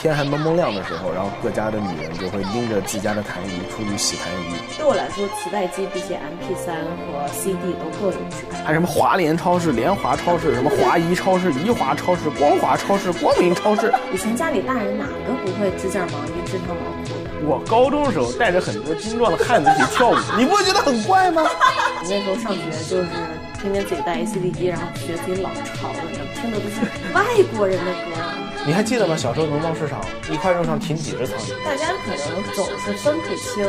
天还蒙蒙亮的时候，然后各家的女人就会拎着自家的痰盂出去洗痰盂。对我来说，磁带机比起 MP 3和 CD 都更有质感。还什么华联超市、联华超市、什么华谊超市、宜华超市、光华超市、光明超市。以前家里大人哪个不会织件毛衣、织条毛裤的？我高中的时候带着很多精壮的汉子一起跳舞，你不会觉得很怪吗？那时候上学就是天天自己带一 CD 机，然后觉得自己老潮了，听的都是外国人的歌。你还记得吗？小时候农贸市场一块肉上停几只苍蝇？大家可能总是分不清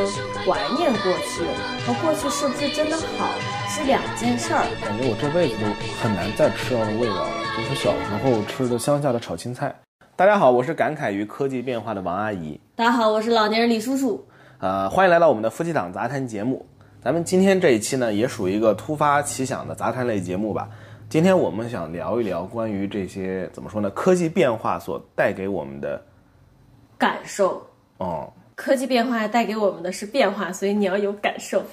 怀念过去和过去是不是真的好是两件事儿。感觉我这辈子都很难再吃到的味道了，就是小时候吃的乡下的炒青菜。大家好，我是感慨于科技变化的王阿姨。大家好，我是老年人李叔叔。呃，欢迎来到我们的夫妻档杂谈节目。咱们今天这一期呢，也属于一个突发奇想的杂谈类节目吧。今天我们想聊一聊关于这些怎么说呢？科技变化所带给我们的感受。哦，科技变化带给我们的是变化，所以你要有感受。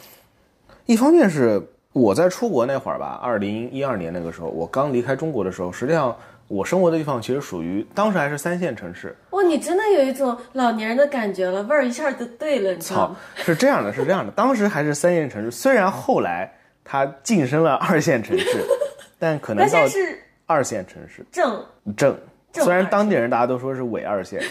一方面是我在出国那会儿吧，二零一二年那个时候，我刚离开中国的时候，实际上我生活的地方其实属于当时还是三线城市。哇，你真的有一种老年人的感觉了，味儿一下就对了，你知道吗？，是这样的，是这样的，当时还是三线城市，虽然后来它晋升了二线城市，但可能到二线城市。正正，虽然当地人大家都说是伪二线，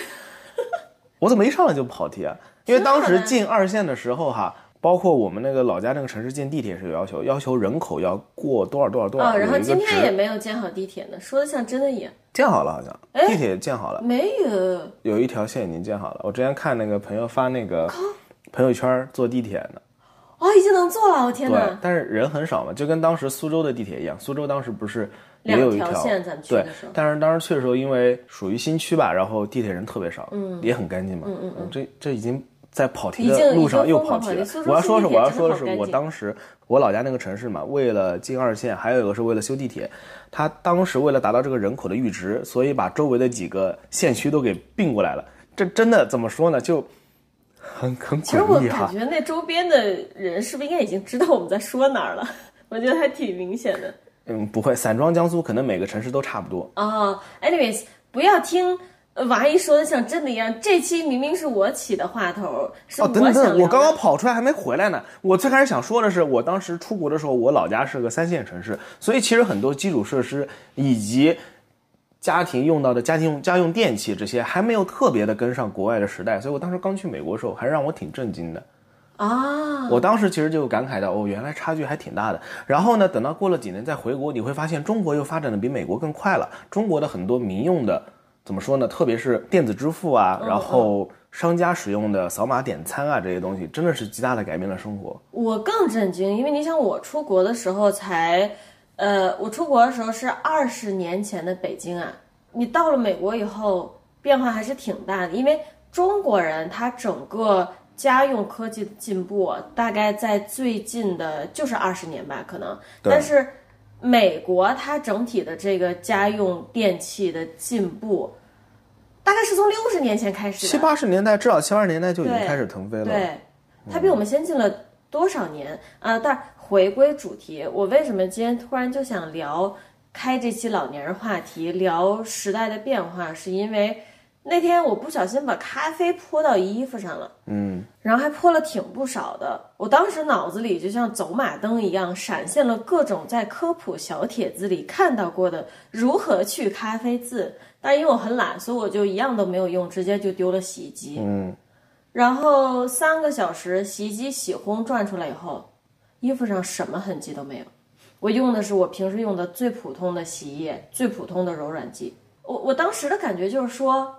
我怎么一上来就跑题啊？因为当时进二线的时候哈，包括我们那个老家那个城市进地铁是有要求，要求人口要过多少多少多少，啊、然后今天也没有建好地铁呢，说的像真的一样。建好了，好像哎？地铁建好了，没有，有一条线已经建好了。我之前看那个朋友发那个朋友圈坐地铁呢。哦，已经能坐了，我天对哪，！但是人很少嘛，就跟当时苏州的地铁一样，苏州当时不是也有一两条线咱去对的时候，但是当时去的时候，因为属于新区吧，然后地铁人特别少，嗯，也很干净嘛，嗯嗯嗯，这这已经在跑题的路上又跑题了我要说的是，我要说的是，我当时我老家那个城市嘛，为了进二线，还有一个是为了修地铁，他当时为了达到这个人口的阈值，所以把周围的几个县区都给并过来了。这真的怎么说呢？就很很其实我感。觉那周边的人是不是应该已经知道我们在说哪儿了？我觉得还挺明显的。嗯，不会，散装江苏可能每个城市都差不多。哦，anyways，不要听呃王阿姨说的像真的一样。这期明明是我起的话头，是。等等，我刚刚跑出来还没回来呢。我最开始想说的是，我当时出国的时候，我老家是个三线城市，所以其实很多基础设施以及家庭用到的家庭用家用电器这些还没有特别的跟上国外的时代，所以我当时刚去美国的时候，还让我挺震惊的。啊，我当时其实就感慨到，哦，原来差距还挺大的。然后呢，等到过了几年再回国，你会发现中国又发展的比美国更快了。中国的很多民用的，怎么说呢？特别是电子支付啊，然后商家使用的扫码点餐啊这些东西，真的是极大的改变了生活。我更震惊，因为你想，我出国的时候才，呃，我出国的时候是二十年前的北京啊。你到了美国以后，变化还是挺大的，因为中国人他整个家用科技的进步啊，大概在最近的就是二十年吧，可能。但是美国它整体的这个家用电器的进步，大概是从六十年前开始。七八十年代，至少七八十年代就已经开始腾飞了。对，它比我们先进了多少年啊？但回归主题，我为什么今天突然就想聊开这期老年人话题，聊时代的变化，是因为那天我不小心把咖啡泼到衣服上了。嗯，然后还泼了挺不少的，我当时脑子里就像走马灯一样，闪现了各种在科普小帖子里看到过的如何去咖啡渍。但因为我很懒，所以我就一样都没有用，直接就丢了洗衣机。嗯，然后三个小时洗衣机洗烘转出来以后，衣服上什么痕迹都没有。我用的是我平时用的最普通的洗衣液，最普通的柔软剂。我我当时的感觉就是说，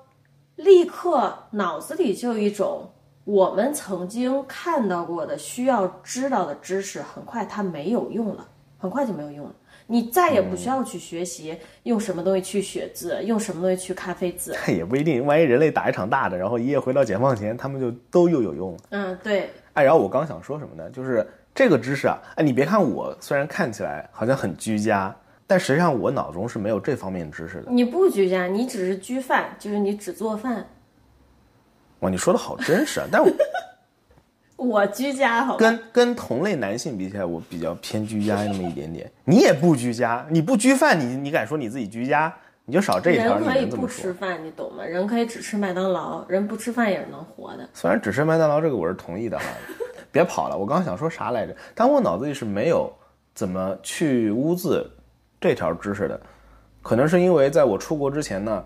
立刻脑子里就有一种我们曾经看到过的、需要知道的知识，很快它没有用了，很快就没有用了。你再也不需要去学习用什么东西去血字，用什么东西去咖啡渍。也不一定。万一人类打一场大的，然后一夜回到解放前，他们就都又有用了。嗯，对，哎，然后我刚想说什么呢？就是这个知识啊，哎，你别看我虽然看起来好像很居家，但实际上我脑中是没有这方面知识的。你不居家，你只是居饭，就是你只做饭。哇，你说的好真实啊！但我 我居家好？跟跟同类男性比起来，我比较偏居家那么一点点。你也不居家，你不居饭，你你敢说你自己居家？你就少这一条，你人可以不。吃饭，你懂吗？人可以只吃麦当劳，人不吃饭也是能活的。虽然只吃麦当劳这个我是同意的哈，别跑了，我刚刚想说啥来着？但我脑子里是没有怎么去污渍这条知识的，可能是因为在我出国之前呢，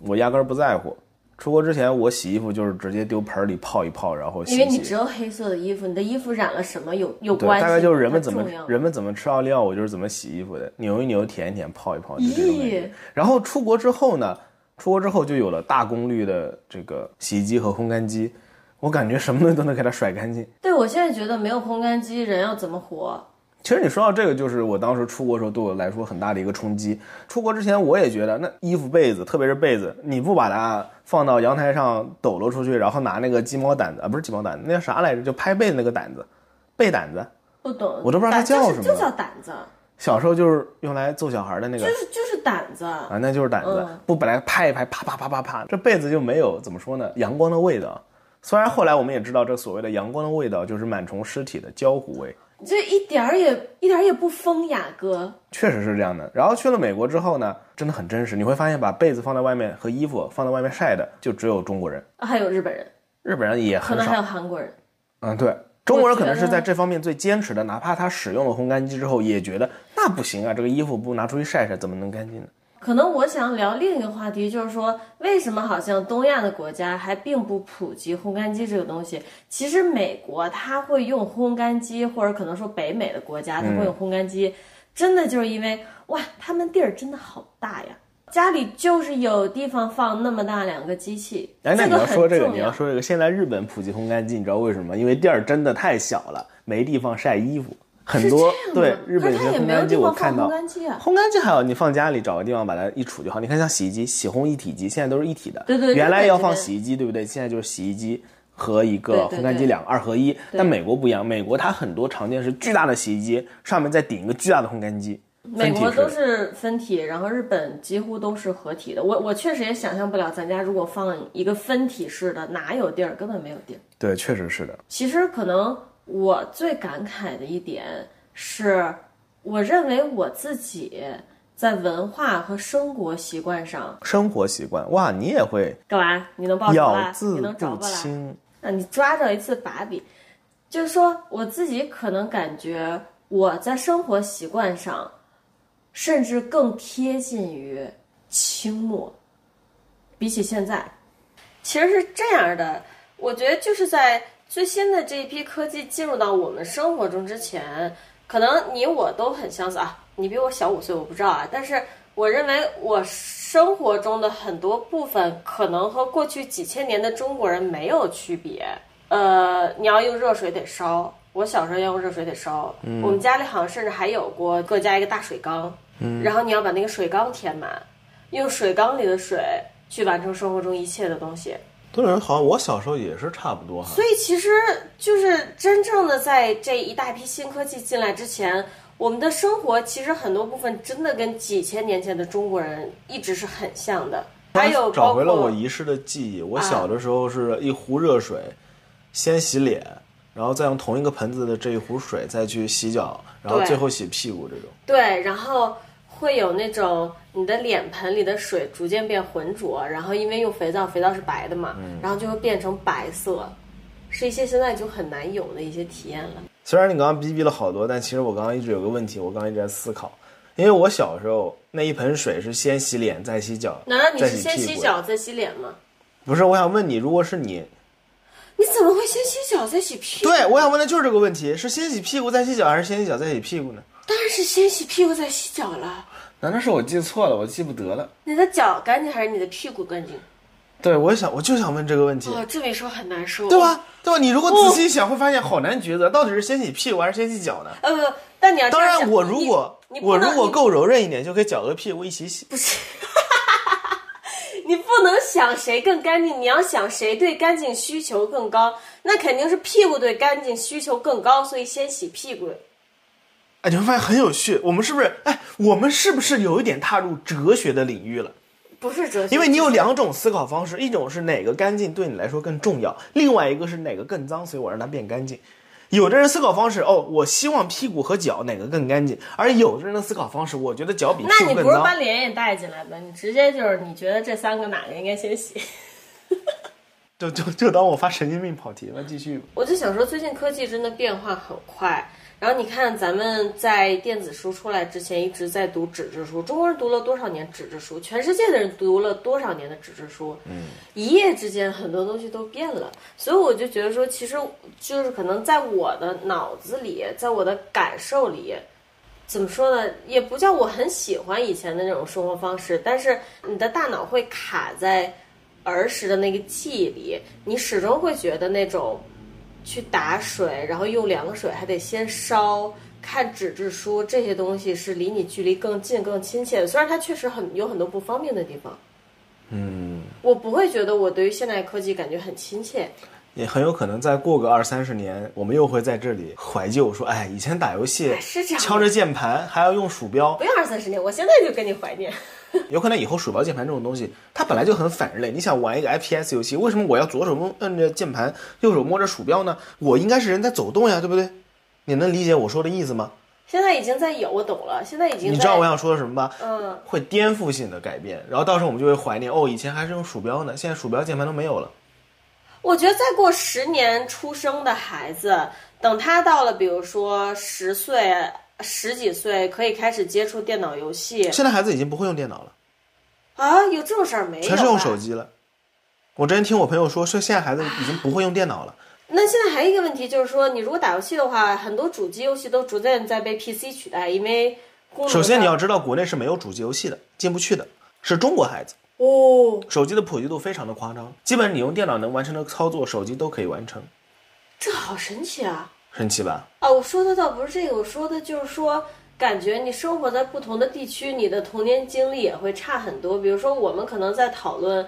我压根儿不在乎。出国之前，我洗衣服就是直接丢盆里泡一泡，然后洗洗。因为你只有黑色的衣服，你的衣服染了什么有有对，关系？大概就是人们怎么人们怎么吃奥利奥，我就是怎么洗衣服的，扭一扭，舔一舔，泡一泡，就这种感咦觉。然后出国之后呢，出国之后就有了大功率的这个洗衣机和烘干机，我感觉什么东西都能给它甩干净。对我现在觉得没有烘干机，人要怎么活？其实你说到这个，就是我当时出国的时候对我来说很大的一个冲击。出国之前我也觉得，那衣服、被子，特别是被子，你不把它放到阳台上抖搂出去，然后拿那个鸡毛掸子啊，不是鸡毛掸子，那叫啥来着？就拍被子那个掸子，被掸子。不懂，我都不知道它叫什么就叫掸子，小时候就是用来揍小孩的那个就是就是掸子。啊，那就是掸子嗯，不本来拍一拍，啪啪啪啪啪，这被子就没有怎么说呢，阳光的味道。虽然后来我们也知道，这所谓的阳光的味道就是螨虫尸体的焦糊味，这一点儿也一点儿也不风雅，哥。确实是这样的。然后去了美国之后呢，真的很真实，你会发现把被子放在外面和衣服放在外面晒的，就只有中国人，啊还有日本人，日本人也很可能还有。韩国人。嗯，对，中国人可能是在这方面最坚持的，哪怕他使用了烘干机之后，也觉得那不行啊，这个衣服不拿出去晒晒，怎么能干净呢？可能我想聊另一个话题，就是说，为什么好像东亚的国家还并不普及烘干机这个东西？其实美国它会用烘干机，或者可能说北美的国家它会用烘干机，真的就是因为哇，他们地儿真的好大呀，家里就是有地方放那么大两个机器。哎，那你要说这个，重你要说这个，现在日本普及烘干机，你知道为什么吗？因为地儿真的太小了，没地方晒衣服。很多对日本有些烘干机，我看到烘干机啊。烘干机还有你放家里找个地方把它一杵就好。你看像洗衣机、洗烘一体机，现在都是一体的。对对原来要放洗衣机，对不对？现在就是洗衣机和一个烘干机两个二合一。但美国不一样，美国它很多常见是巨大的洗衣机，上面再顶一个巨大的烘干机。美国都是分体，然后日本几乎都是合体的。我我确实也想象不了，咱家如果放一个分体式的，哪有地儿？根本没有地儿。对，确实是的。其实可能我最感慨的一点是，我认为我自己在文化和生活习惯上，生活习惯，哇，你也会干嘛？你能报仇咬啦？字你能找过来？清。啊，你抓着一次把柄，就是说我自己可能感觉我在生活习惯上，甚至更贴近于清末，比起现在，其实是这样的。我觉得就是在最新的这一批科技进入到我们生活中之前，可能你我都很相似啊。你比我小五岁，我不知道啊，但是我认为我生活中的很多部分可能和过去几千年的中国人没有区别。呃，你要用热水得烧，我小时候要用热水得烧。我们家里好像甚至还有过各家一个大水缸，然后你要把那个水缸填满，用水缸里的水去完成生活中一切的东西。对人好像我小时候也是差不多哈。所以其实就是真正的在这一大批新科技进来之前，我们的生活其实很多部分真的跟几千年前的中国人一直是很像的。还有找回了我遗失的记忆。我小的时候是一壶热水，先洗脸，然后再用同一个盆子的这一壶水再去洗脚，然后最后洗屁股这种。对，然后会有那种你的脸盆里的水逐渐变浑浊，然后因为用肥皂，肥皂是白的嘛，然后就会变成白色，是一些现在就很难有的一些体验了。虽然你刚刚逼逼了好多，但其实我刚刚一直有个问题，我刚刚一直在思考，因为我小时候那一盆水是先洗脸再洗脚，难道你是先洗。脚再洗脸吗？不是，我想问你，如果是你，你怎么会先洗脚再洗屁股？对我想问的就是这个问题，是先洗屁股再洗脚，还是先洗脚再洗屁股呢？当然是先洗屁股再洗脚了。难道是我记错了？我记不得了。你的脚干净还是你的屁股干净？对，我想我就想问这个问题。哦，这么一说很难受，对？吧？对吧？你如果仔细想，会发现好难抉择，到底是先洗屁股还是先洗脚呢？呃，不，但你要当然，我如果我如果够柔韧一点，就可以脚和屁股一起洗。你不能想谁更干净，你要想谁对干净需求更高，那肯定是屁股对干净需求更高，所以先洗屁股。哎，你会发现很有趣。我们是不是？哎，我们是不是有一点踏入哲学的领域了？不是哲学，因为你有两种思考方式，一种是哪个干净对你来说更重要，另外一个是哪个更脏，所以我让它变干净。有的人思考方式，哦，我希望屁股和脚哪个更干净，而有的人的思考方式，我觉得脚比屁那你不是股更脏。把脸也带进来吧？你直接就是你觉得这三个哪个应该先洗？就就就当我发神经病跑题了，继续。我就想说，最近科技真的变化很快。然后你看，咱们在电子书出来之前一直在读纸质书，中国人读了多少年纸质书？全世界的人读了多少年的纸质书？嗯，一夜之间很多东西都变了。所以我就觉得说，其实就是可能在我的脑子里，在我的感受里，怎么说呢？也不叫我很喜欢以前的那种生活方式，但是你的大脑会卡在儿时的那个记忆里，你始终会觉得那种去打水，然后用凉水还得先烧，看纸质书这些东西是离你距离更近、更亲切的。虽然它确实很有很多不方便的地方，嗯，我不会觉得我对于现代科技感觉很亲切。也很有可能再过个二三十年，我们又会在这里怀旧，说，哎，以前打游戏是这样敲着键盘还要用鼠标，不用二三十年，我现在就跟你怀念。有可能以后鼠标键盘这种东西，它本来就很反人类。你想玩一个 FPS 游戏，为什么我要左手摸摁着键盘，右手摸着鼠标呢？我应该是人在走动呀，对不对？你能理解我说的意思吗？现在已经在有，我懂了。现在已经在你知道我想说的什么吧？嗯，会颠覆性的改变，然后到时候我们就会怀念哦，以前还是用鼠标呢，现在鼠标键盘都没有了。我觉得再过十年出生的孩子，等他到了比如说十岁、十几岁，可以开始接触电脑游戏现在孩子已经不会用电脑了，啊，有这种事儿没有？全是用手。机了。我之前听我朋友说，说现在孩子已经不会用电脑了。那现在还有一个问题就是说，你如果打游戏的话，很多主机游戏都逐渐在被 PC 取代，因为首先你要知道，国内是没有主机游戏的，进不去的，是中国孩子。哦，手机的普及度非常的夸张，基本你用电脑能完成的操作，手机都可以完成，这好神奇啊！神奇吧？啊，我说的倒不是这个，我说的就是说，感觉你生活在不同的地区，你的童年经历也会差很多。比如说，我们可能在讨论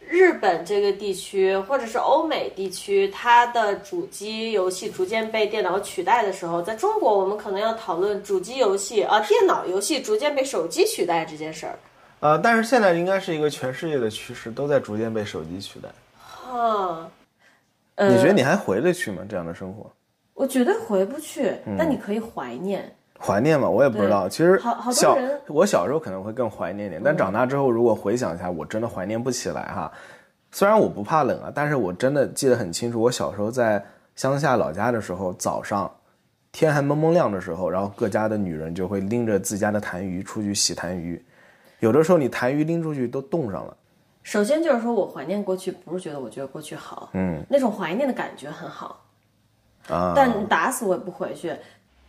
日本这个地区，或者是欧美地区，它的主机游戏逐渐被电脑取代的时候，在中国，我们可能要讨论主机游戏啊，电脑游戏逐渐被手机取代这件事儿。呃，但是现在应该是一个全世界的趋势，都在逐渐被手机取代。啊，你觉得你还回得去吗？这样的生活？我绝对回不去，嗯但你可以怀念。怀念嘛？我也不知道。其实好好多小人我小时候可能会更怀念一点，但长大之后如果回想一下，我真的怀念不起来哈。虽然我不怕冷啊，但是我真的记得很清楚，我小时候在乡下老家的时候，早上天还蒙蒙亮的时候，然后各家的女人就会拎着自家的痰盂出去洗痰盂，有的时候你痰盂拎出去都冻上了。首先就是说我怀念过去，不是觉得我觉得过去好，嗯那种怀念的感觉很好。啊，但打死我也不回去。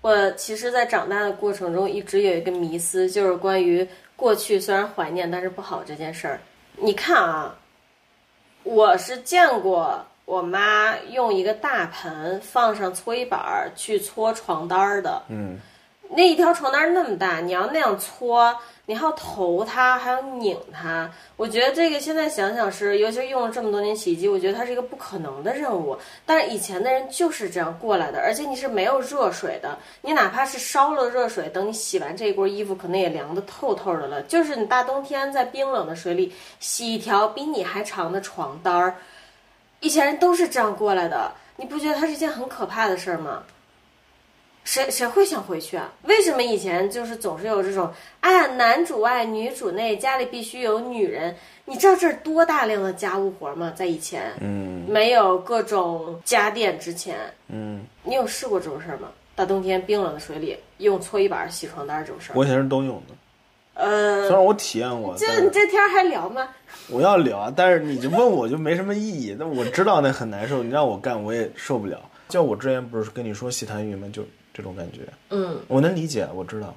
我其实，在长大的过程中，一直有一个迷思，就是关于过去虽然怀念，但是不好这件事儿。你看啊，我是见过我妈用一个大盆放上搓衣板儿去搓床单儿的。嗯，那一条床单那么大，你要那样搓，你还要投它，还要拧它。我觉得这个现在想想是，尤其用了这么多年洗衣机，我觉得它是一个不可能的任务。但是以前的人就是这样过来的，而且你是没有热水的，你哪怕是烧了热水，等你洗完这一锅衣服，可能也凉得透透的了。就是你大冬天在冰冷的水里洗一条比你还长的床单儿，以前人都是这样过来的。你不觉得它是一件很可怕的事儿吗？谁谁会想回去啊？为什么以前就是总是有这种，哎呀，男主外女主内，家里必须有女人？你知道这是多大量的家务活吗？在以前，嗯没有各种家电之前，嗯，你有试过这种事儿吗？大冬天冰冷的水里用搓衣板洗床单这种事儿？我以前是都用的，呃虽，然我体验过，就你这天儿还聊吗？我要聊啊，但是你就问我就没什么意义。那我知道那很难受，你让我干我也受不了。就我之前不是跟你说洗痰盂吗？就这种感觉，嗯，我能理解，我知道。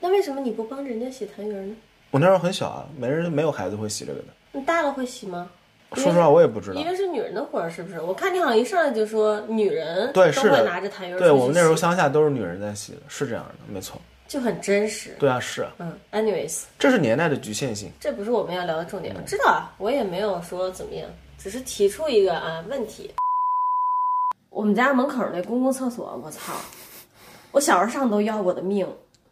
那为什么你不帮着人家洗痰盂呢？我那时候很小啊，没人没有孩子会洗这个的。你大了会洗吗？说实话，我也不知道因。为是女人的活儿，是不是？我看你好像一上来就说女人对，都是的会拿着痰盂对我们那时候乡下都是女人在洗的，是这样的，没错。就很真实。对啊，是，嗯，anyways，这是年代的局限性。这不是我们要聊的重点。我知道啊，我也没有说怎么样，只是提出一个啊问题。我们家门口那公共厕所，我操！我小时候上都要我的命，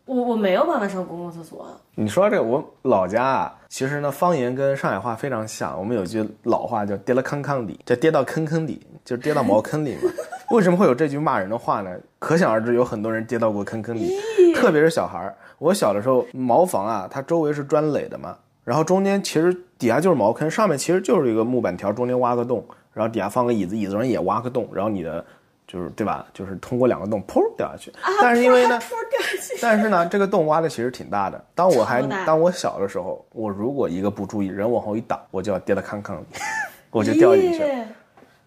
我我没有办法上公共厕所。你说这个，我老家啊，其实呢，方言跟上海话非常像。我们有句老话叫“跌了坑坑底”，叫跌到坑坑底，就是跌到茅坑里嘛。为什么会有这句骂人的话呢？可想而知，有很多人跌到过坑坑里，特别是小孩儿。我小的时候，茅房啊，它周围是砖垒的嘛，然后中间其实底下就是茅坑，上面其实就是一个木板条，中间挖个洞，然后底下放个椅子，椅子上也挖个洞，然后你的就是对吧？就是通过两个洞，噗掉下去。但是因为呢，噗掉下去但是呢，这个洞挖的其实挺大的。当我还当我小的时候，我如果一个不注意，人往后一倒，我就要跌到坑坑里，我就掉进去了。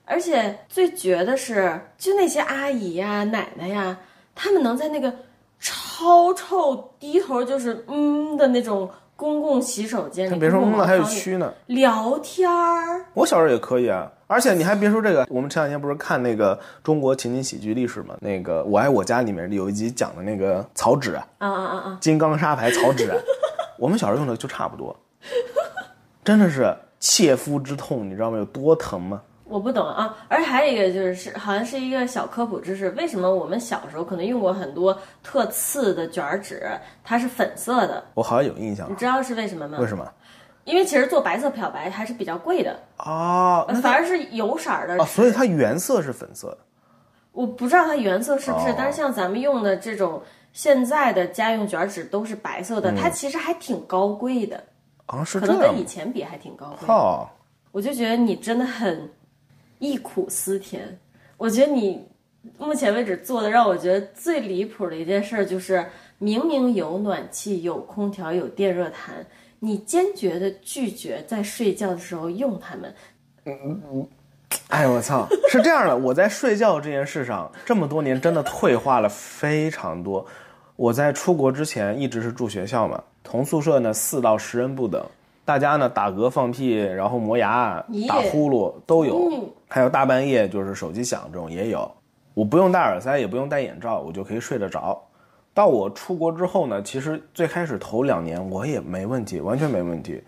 而且最绝的是，就那些阿姨呀、奶奶呀，他们能在那个超臭、低头就是嗯的那种公共洗手间里，别说嗯了，还有公共蛆呢。聊天儿。我小时候也可以啊，而且你还别说这个，我们前两天不是看那个中国情景喜剧历史吗？那个《我爱我家》里面有一集讲的那个草纸啊，啊啊啊啊！金刚砂牌草纸啊，我们小时候用的就差不多，真的是切肤之痛，你知道吗？有多疼吗？我不懂啊，而且还有一个就是是好像是一个小科普知识，为什么我们小时候可能用过很多特次的卷儿纸，它是粉色的，我好像有印象你，知道是为什么吗？为什么？因为其实做白色漂白还是比较贵的，啊，反而是油色儿的啊，所以它原色是粉色。的。我不知道它原色是不是，哦。但是像咱们用的这种现在的家用卷纸都是白色的，它其实还挺高贵的，啊，是可能跟以前比还挺高贵。我就觉得你真的很忆苦思甜。我觉得你目前为止做的让我觉得最离谱的一件事，就是明明有暖气、有空调、有电热毯，你坚决的拒绝在睡觉的时候用它们。嗯哎我操，是这样的，我在睡觉这件事上这么多年真的退化了非常多。我在出国之前一直是住学校嘛，同宿舍呢四到十人不等，大家呢打嗝放屁，然后磨牙、打呼噜都有嗯，还有大半夜就是手机响这种也有。我不用戴耳塞，也不用戴眼罩，我就可以睡得着。到我出国之后呢，其实最开始头两年我也没问题，完全没问题。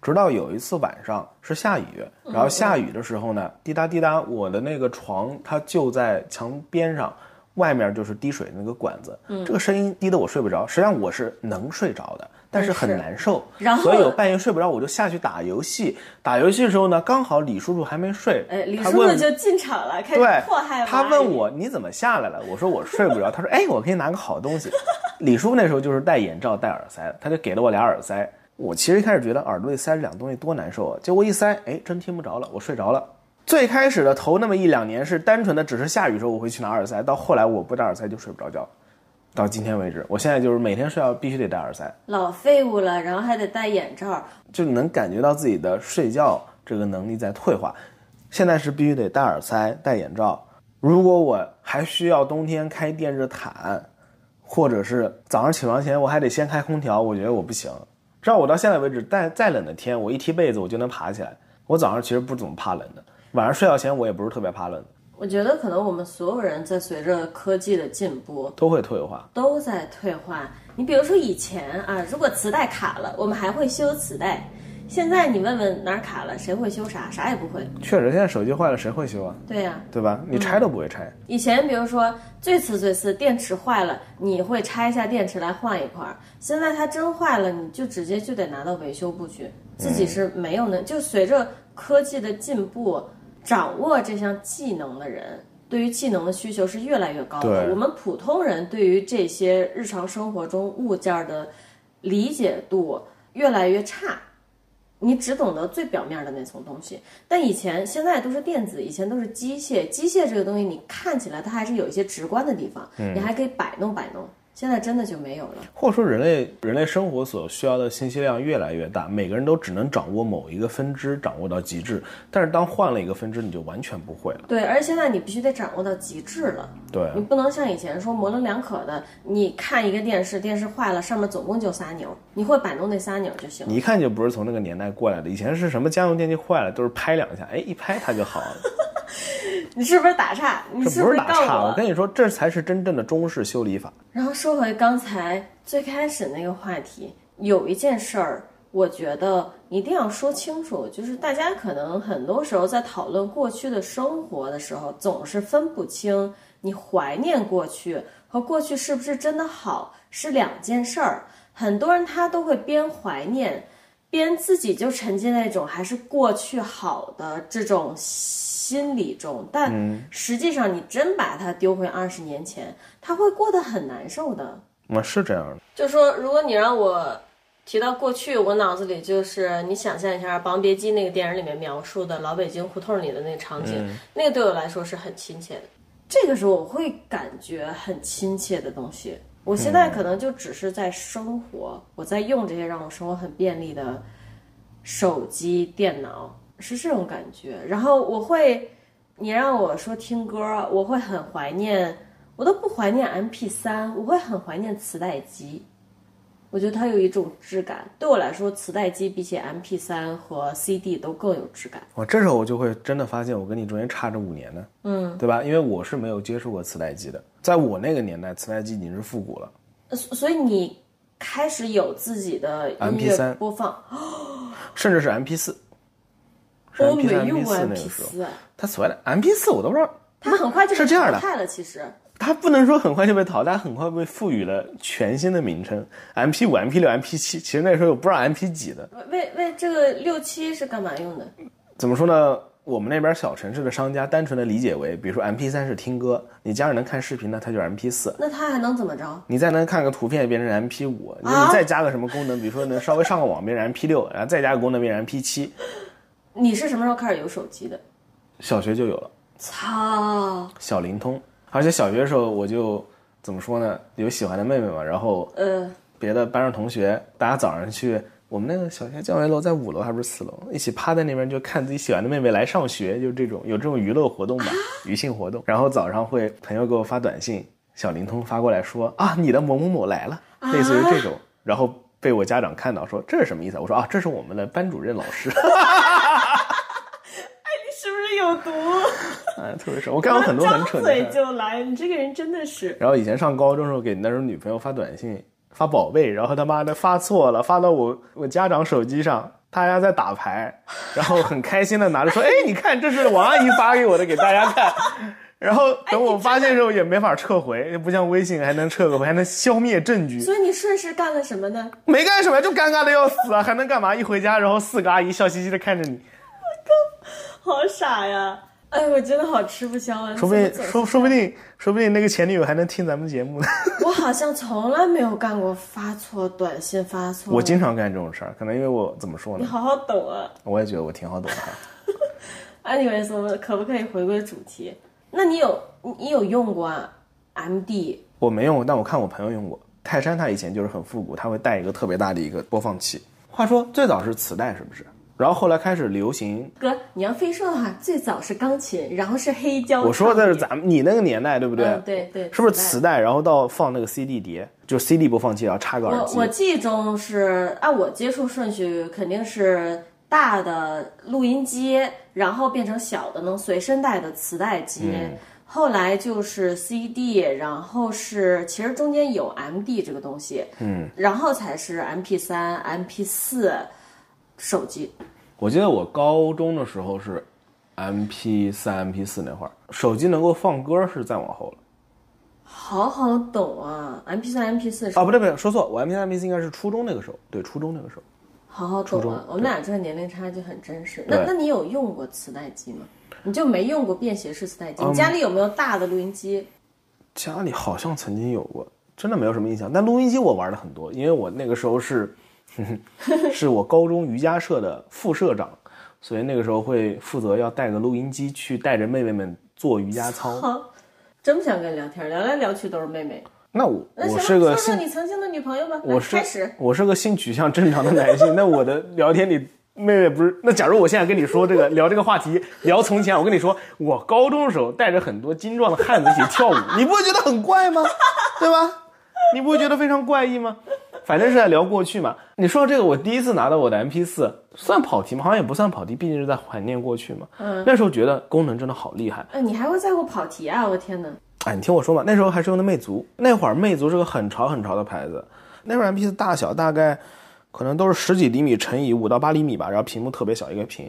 直到有一次晚上是下雨，然后下雨的时候呢，滴答滴答，我的那个床它就在墙边上，外面就是滴水那个管子，这个声音滴得我睡不着。实际上我是能睡着的，但是很难受，然后所以我半夜睡不着，我就下去打游戏。打游戏的时候呢，刚好李叔叔还没睡，哎，李叔叔就进场了，开始对迫害，他问我你怎么下来了？我说我睡不着。他说哎，我可以拿个好东西。李叔那时候就是戴眼罩戴耳塞的，他就给了我俩耳塞。我其实一开始觉得耳朵里塞这两个东西多难受啊，结果一塞，哎，真听不着了，我睡着了。最开始的头那么一两年是单纯的只是下雨时候我会去拿耳塞，到后来我不戴耳塞就睡不着觉。到今天为止，我现在就是每天睡觉必须得戴耳塞，老废物了，然后还得戴眼罩。就能感觉到自己的睡觉这个能力在退化。现在是必须得戴耳塞、戴眼罩。如果我还需要冬天开电热毯，或者是早上起床前我还得先开空调，我觉得我不行。至少我到现在为止，再再冷的天，我一踢被子我就能爬起来。我早上其实不怎么怕冷的，晚上睡觉前我也不是特别怕冷，我觉得可能我们所有人在随着科技的进步，都会退化。都在退化。你比如说以前啊，如果磁带卡了，我们还会修磁带。现在你问问哪儿卡了，谁会修啥？啥也不会。确实，现在手机坏了谁会修啊？对呀、对吧？你拆都不会拆。以前比如说最次最次电池坏了，你会拆一下电池来换一块儿。现在它真坏了，你就直接就得拿到维修部去，自己是没有能。就随着科技的进步，掌握这项技能的人。对于技能的需求是越来越高的。我们普通人对于这些日常生活中物件的理解度越来越差。你只懂得最表面的那层东西，但以前现在都是电子，以前都是机械。机械这个东西，你看起来它还是有一些直观的地方，你还可以摆弄摆弄。现在真的就没有了。或者说人类人类生活所需要的信息量越来越大，每个人都只能掌握某一个分支，掌握到极致。但是当换了一个分支，你就完全不会了。对，而且现在你必须得掌握到极致了，对，你不能像以前说模棱两可的。你看一个电视，电视坏了，上面总共就仨钮，你会摆弄那仨钮就行了。你一看就不是从那个年代过来的。以前是什么家用电器坏了，都是拍两下，哎，一拍它就好了。你是不是打岔？你这是不是打岔，我我跟你说，这才是真正的中式修理法。然后说回刚才最开始那个话题，有一件事儿，我觉得一定要说清楚，就是大家可能很多时候在讨论过去的生活的时候，总是分不清你怀念过去和过去是不是真的好是两件事儿。很多人他都会边怀念，边自己就沉浸那种还是过去好的这种心理中，但实际上你真把它丢回二十年前，他会过得很难受的。我是这样的，就说如果你让我提到过去，我脑子里就是你想象一下《霸王别姬》那个电影里面描述的老北京胡同里的那个场景，那个对我来说是很亲切的。这个时候我会感觉很亲切的东西。我现在可能就只是在生活，我在用这些让我生活很便利的手机、电脑，是这种感觉。然后我会，你让我说听歌，我会很怀念，我都不怀念 MP 三，我会很怀念磁带机。我觉得它有一种质感，对我来说，磁带机比起 MP 三和 CD 都更有质感。我这时候我就会真的发现，我跟你中间差着五年呢，嗯，对吧？因为我是没有接触过磁带机的，在我那个年代，磁带机已经是复古了。呃所所以你开始有自己的音乐 MP3 播放，甚至是 MP 四，是我 MP 三、没用 MP 过四那 MP 个时候，四，它所谓的 MP 四我都不知道，它很快就淘汰了。其实它不能说很快就被淘汰，很快被赋予了全新的名称，MP 五、MP 六、MP 七。其实那时候我不知道 MP 几的，为为这个六七是干嘛用的？怎么说呢？我们那边小城市的商家单纯的理解为，比如说 MP 三是听歌，你加上能看视频呢，它就是 MP 四。那它还能怎么着？你再能看个图片变成 MP 五，你再加个什么功能，比如说能稍微上个网变成 MP 六，然后再加个功能变成 MP 七，你是什么时候开始有手机的？小学就有了。操，小灵通，而且小学的时候我就怎么说呢，有喜欢的妹妹嘛，然后呃，别的班上同学，大家早上去我们那个小学教学楼在五楼还不是四楼，一起趴在那边就看自己喜欢的妹妹来上学，就这种有这种娱乐活动吧，娱性活动。然后早上会朋友给我发短信，小灵通发过来说啊，你的某某某来了，类似于这种，然后被我家长看到说这是什么意思？啊？我说啊，这是我们的班主任老师，你 是有毒？哎，特别爽。我干过很多很蠢张嘴的事儿。就来，你这个人真的是。然后以前上高中的时候给那时候女朋友发短信，发宝贝，然后他妈的发错了，发到我我家长手机上，大家在打牌，然后很开心的拿着说，哎，你看这是王阿姨发给我的，给大家看。然后等我发现的时候也没法撤回，不像微信还能撤个回，还能消灭证据。所以你顺势干了什么呢？没干什么，就尴尬的要死啊，还能干嘛？一回家，然后四个阿姨笑嘻嘻的看着你，好傻呀！哎，我真的好吃不消啊！说不定说说不定说不定那个前女友还能听咱们节目呢。我好像从来没有干过发错短信，发错。我经常干这种事儿，可能因为我怎么说呢？你好好懂啊。我也觉得我挺好懂的哈。Anyways，我们可不可以回归主题？那你有你你有用过啊 MD？我没用过，但我看我朋友用过。泰山他以前就是很复古，他会带一个特别大的一个播放器。话说最早是磁带是不是？然后后来开始流行。哥，你要非说的话，最早是钢琴，然后是黑胶。我说的是咱们你那个年代对不对？嗯对对是不是磁带？然后到放那个 CD 碟，就 CD 播放器，然后插个耳机。我我记忆中是按我接触顺序，肯定是大的录音机，然后变成小的能随身带的磁带机，嗯后来就是 CD，然后是其实中间有 MD 这个东西，嗯，然后才是 MP 三、MP 四手机。我记得我高中的时候是 MP 三、MP 四那会儿，手机能够放歌是再往后了。好好懂啊，MP 三、MP 四是啊，不对不对，说错，我 MP 三、MP 四应该是初中那个时候，对，初中那个时候。好好懂初中啊，我们俩这个年龄差距很真实。那那你有用过磁带机吗？你就没用过便携式磁带嗯机？你家里有没有大的录音机？家里好像曾经有过，真的没有什么印象。但录音机我玩的很多，因为我那个时候是，是我高中瑜伽社的副社长，所以那个时候会负责要带个录音机去带着妹妹们做瑜伽操。好，真不想跟你聊天，聊来聊去都是妹妹。那我我是个说说你曾经的女朋友吧。我是开始。我是个性取向正常的男性，那我的聊天里妹妹不是？那假如我现在跟你说这个聊这个话题，聊从前，我跟你说，我高中的时候带着很多精壮的汉子一起跳舞，你不会觉得很怪吗？对吧？你不会觉得非常怪异吗？反正是在聊过去嘛。你说到这个，我第一次拿到我的 MP 四，算跑题吗？好像也不算跑题，毕竟是在怀念过去嘛。嗯，那时候觉得功能真的好厉害。嗯，你还会在乎跑题啊？我天哪！哎，你听我说嘛，那时候还是用的魅族，那会儿魅族是个很潮很潮的牌子，那会儿 MP 四大小大概可能都是十几厘米乘以五到八厘米吧，然后屏幕特别小一个屏，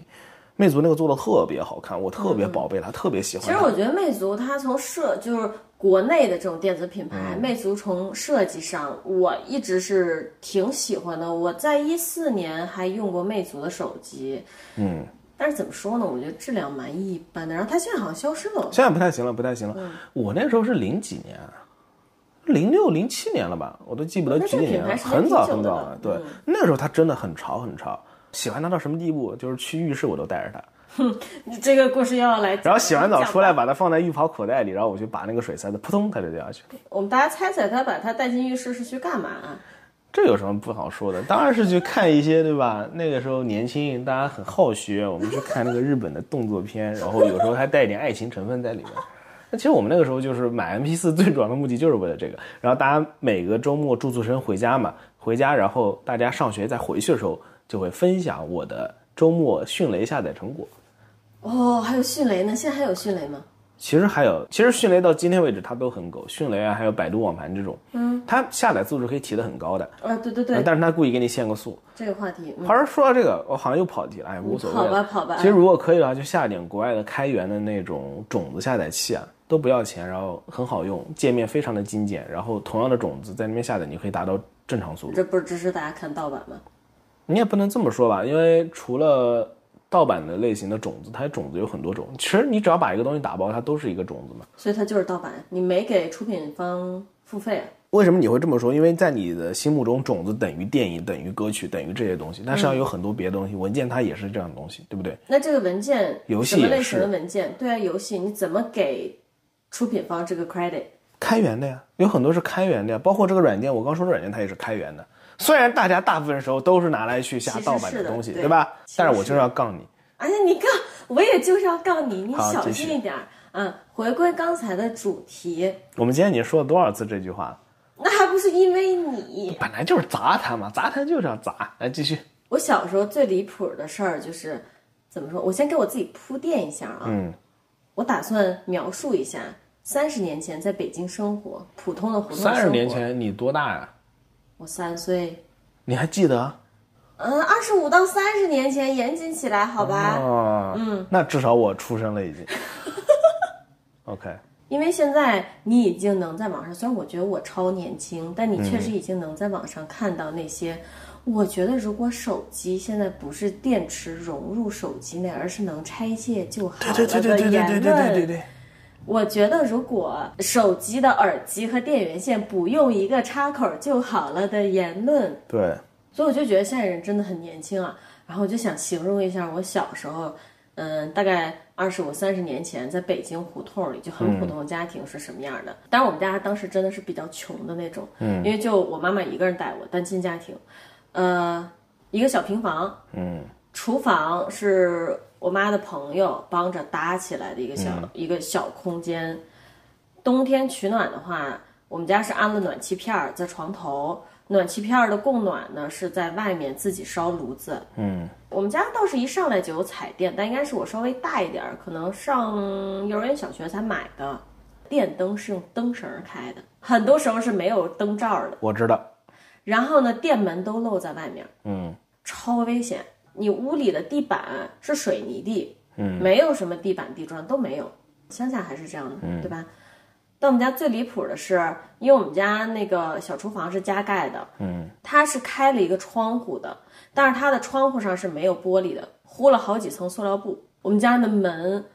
魅族那个做的特别好看，我特别宝贝它，特别喜欢。其实我觉得魅族它从设就是国内的这种电子品牌，嗯魅族从设计上我一直是挺喜欢的。我在一四年还用过魅族的手机，嗯，但是怎么说呢？我觉得质量蛮一般的。然后它现在好像消失了。现在不太行了，不太行了。嗯我那时候是零几年，零六零七年了吧，我都记不得几几年很早很早了。对，那时候它真的很潮很潮，喜欢它到什么地步？就是去浴室我都带着它，你 这个故事又要来，然后洗完澡出来，把它放在浴袍口袋里，然后我就把那个水塞子扑通它就掉下去了。我们大家猜猜，他把它带进浴室是去干嘛？这有什么不好说的？当然是去看一些，对吧？那个时候年轻，大家很好学，我们去看那个日本的动作片，然后有时候还带一点爱情成分在里面。那其实我们那个时候就是买 MP 四 最主要的目的就是为了这个。然后大家每个周末住宿生回家嘛，回家然后大家上学再回去的时候，就会分享我的周末迅雷下载成果。哦，还有迅雷呢？现在还有迅雷吗？其实还有，其实迅雷到今天为止它都很狗，迅雷啊，还有百度网盘这种，嗯，它下载速度可以提的很高的，啊，对对对，但是它故意给你限个速。这个话题，嗯话说说到这个，我好像又跑题了，哎，无所谓。跑吧跑吧其实如果可以的话，就下点国外的开源的那种种子下载器啊，都不要钱，然后很好用，界面非常的精简，然后同样的种子在那边下载，你可以达到正常速度。这不是支持大家看盗版吗？你也不能这么说吧，因为除了盗版的类型的种子，它种子有很多种。其实你只要把一个东西打包，它都是一个种子嘛。所以它就是盗版，你没给出品方付费啊。为什么你会这么说？因为在你的心目中，种子等于电影，等于歌曲，等于这些东西。但实际上有很多别的东西，文件它也是这样的东西，对不对？那这个文件，游戏也什么类型的文件？对啊，游戏你怎么给出品方这个 credit？开源的呀，有很多是开源的呀，包括这个软件，我刚说的软件它也是开源的。虽然大家大部分时候都是拿来去下盗版的东西，对吧？但是我就是要杠你。哎呀，你杠我也就是要杠你，你小心一点儿。嗯，回归刚才的主题，我们今天已经说了多少次这句话了？那还不是因为你？本来就是砸他嘛，砸他就是要砸。来继续，我小时候最离谱的事儿就是，怎么说？我先给我自己铺垫一下啊。嗯，我打算描述一下三十年前在北京生活，普通的胡同生活。三十年，前你多大呀？我三岁。你还记得？嗯，二十五到三十年前，严谨起来，好吧？哦，嗯，那至少我出生了已经。OK，因为现在你已经能在网上，虽然我觉得我超年轻，但你确实已经能在网上看到那些。我觉得如果手机现在不是电池融入手机内，而是能拆卸就好了对对对对对对对，对对对。我觉得如果手机的耳机和电源线不用一个插口就好了的言论，对，所以我就觉得现在人真的很年轻啊。然后我就想形容一下我小时候，嗯，大概二十五、三十年前，在北京胡同里就很普通的家庭是什么样的。当然，我们家当时真的是比较穷的那种，嗯，因为就我妈妈一个人带我，单亲家庭，呃，一个小平房，嗯，厨房是我妈的朋友帮着搭起来的一个小、一个小空间。冬天取暖的话，我们家是安了暖气片儿在床头，暖气片儿的供暖呢是在外面自己烧炉子。嗯，我们家倒是一上来就有彩电，但应该是我稍微大一点儿，可能上幼儿园、小学才买的。电灯是用灯绳儿开的，很多时候是没有灯罩儿的。我知道。然后呢，电门都露在外面，嗯，超危险。你屋里的地板是水泥地，嗯，没有什么地板地砖都没有，乡下还是这样的，对吧？但我们家最离谱的是，因为我们家那个小厨房是加盖的，嗯，它是开了一个窗户的，但是它的窗户上是没有玻璃的，糊了好几层塑料布。我们家的门，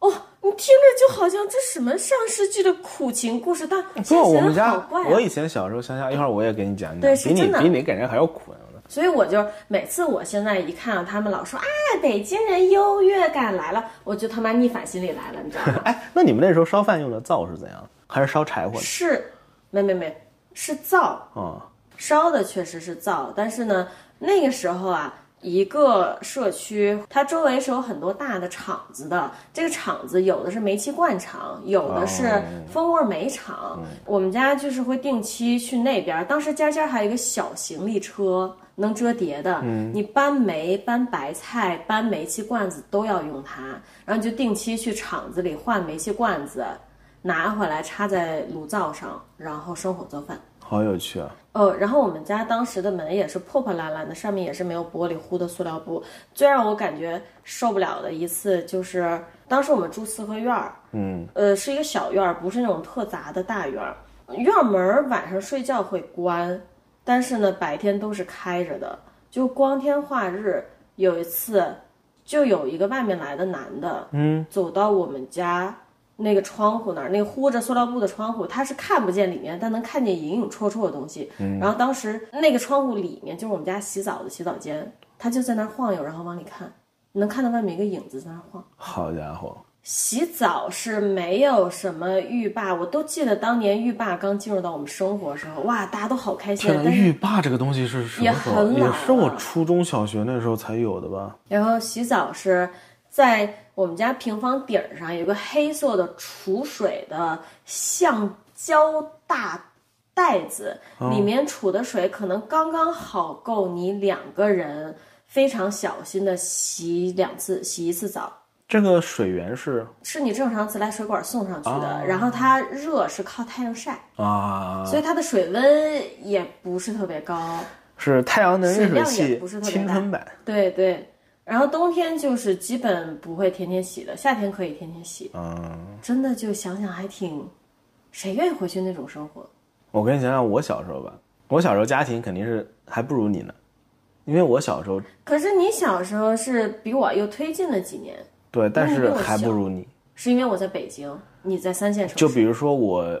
哦，你听着就好像这什么上世纪的苦情故事，但不，我们家啊我以前小时候乡下，一会儿我也给你讲讲，对是比你比你感觉还要苦呢。所以我就每次我现在一看到他们老说啊，北京人优越感来了，我就他妈逆反心理来了，你知道吗？哎，那你们那时候烧饭用的灶是怎样？还是烧柴火的？是，没没没，是灶，啊、烧的确实是灶，但是呢，那个时候啊，一个社区它周围是有很多大的厂子的，这个厂子有的是煤气罐厂，有的是蜂窝煤厂。我们家就是会定期去那边，当时家家还有一个小行李车。能折叠的，你搬煤、搬白菜、搬煤气罐子都要用它，然后就定期去厂子里换煤气罐子，拿回来插在炉灶上，然后生火做饭。好有趣啊！呃，然后我们家当时的门也是破破烂烂的，上面也是没有玻璃糊的塑料布。最让我感觉受不了的一次就是，当时我们住四合院儿，嗯，呃，是一个小院儿，不是那种特杂的大院儿。院儿门儿晚上睡觉会关，但是呢，白天都是开着的。就光天化日，有一次就有一个外面来的男的，嗯，走到我们家那个窗户那儿，那个糊着塑料布的窗户，他是看不见里面，但能看见影影绰绰的东西。嗯，然后当时那个窗户里面就是我们家洗澡的洗澡间，他就在那儿晃悠，然后往里看，能看到外面一个影子在那儿晃。好家伙，洗澡是没有什么浴霸，我都记得当年浴霸刚进入到我们生活的时候，哇，大家都好开心。天浴霸这个东西是什么也时候？很老也是我初中小学那时候才有的吧？然后洗澡是在我们家平房顶儿上有个黑色的储水的橡胶大袋子，里面储的水可能刚刚好够你两个人非常小心的洗两次、洗一次澡。这个水源是？是你正常自来水管送上去的，然后它热是靠太阳晒，啊，所以它的水温也不是特别高。是太阳能热水器不是特别大。青春版对对，然后冬天就是基本不会天天洗的，夏天可以天天洗。嗯，真的就想想还挺，谁愿意回去那种生活？我跟你讲讲我小时候吧，我小时候家庭肯定是还不如你呢，因为我小时候可是你小时候是比我又推进了几年，对，但是还不如你。是因为我在北京，你在三线城市。就比如说我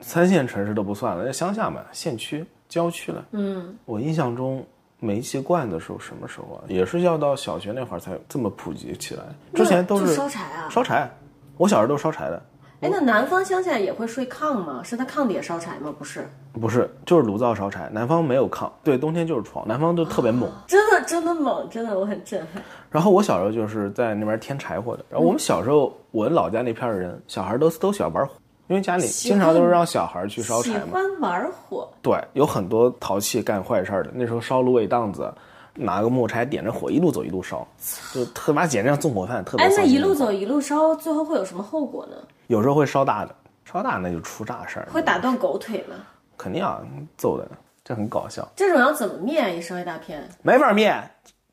三线城市都不算了，那乡下嘛，县区、郊区了。嗯，我印象中煤气罐的时候什么时候啊？也是要到小学那会儿才这么普及起来，之前都是烧柴啊。烧柴。我小时候都是烧柴的，哎，那南方乡下也会睡炕吗？是在炕底下烧柴吗？不是，不是就是炉灶烧柴。南方没有炕，对，冬天就是床，南方都特别猛。真的真的猛，真的我很震撼。然后我小时候就是在那边添柴火的。然后我们小时候，我老家那片儿的人，小孩都都喜欢玩火，因为家里经常都是让小孩去烧柴嘛。欢玩火，对，有很多淘气干坏事儿的。那时候烧芦苇荡子，拿个木柴点着火，一路走一路烧，就特妈简直像纵火犯，特别哎，那一路走一路烧，最后会有什么后果呢？有时候会烧大的，烧大那就出大事儿，会打断狗腿吗？肯定啊，揍的，这很搞笑，这种要怎么灭？一烧一大片，没法灭，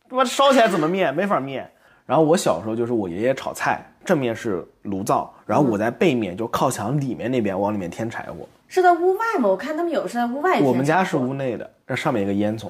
他妈烧起来怎么灭？没法灭。然后我小时候就是我爷爷炒菜，正面是炉灶，然后我在背面就靠墙里面那边往里面添柴火。是在屋外吗？我看他们有的是在屋外。我们家是屋，内的，这上面一个烟囱，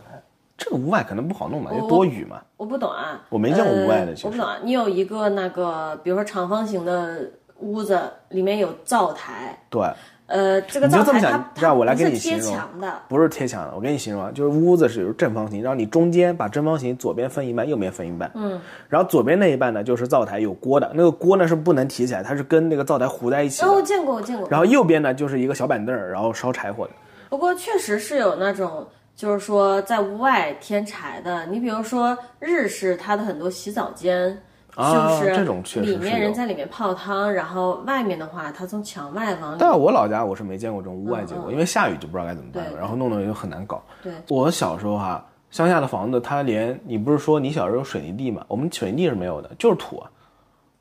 这个屋外可能不好弄吧，因为多雨嘛。我不懂啊。我没见过屋外的呃其实我不懂啊。你有一个那个，比如说长方形的屋子，里面有灶台，对，呃，这个你就这么灶台它想，让我来它不是贴给你形容墙的，不是贴墙的。我给你形容啊，就是屋子是有正方形，然后你中间把正方形左边分一半，右边分一半。嗯，然后左边那一半呢就是灶台有锅的，那个锅呢是不能提起来，它是跟那个灶台糊在一起的。哦，我见过，我见过。然后右边呢就是一个小板凳儿，然后烧柴火的。不过确实是有那种，就是说在屋外添柴的。你比如说日式，它的很多洗澡间。啊是不是这种确实里面人在里面泡汤，然后外面的话，他从墙外往里。但我老家我是没见过这种屋外结果，因为下雨就不知道该怎么办了，然后弄得就很难搞。对，我小时候哈、乡下的房子它连你不是说你小时候有水泥地嘛？我们水泥地是没有的，就是土啊，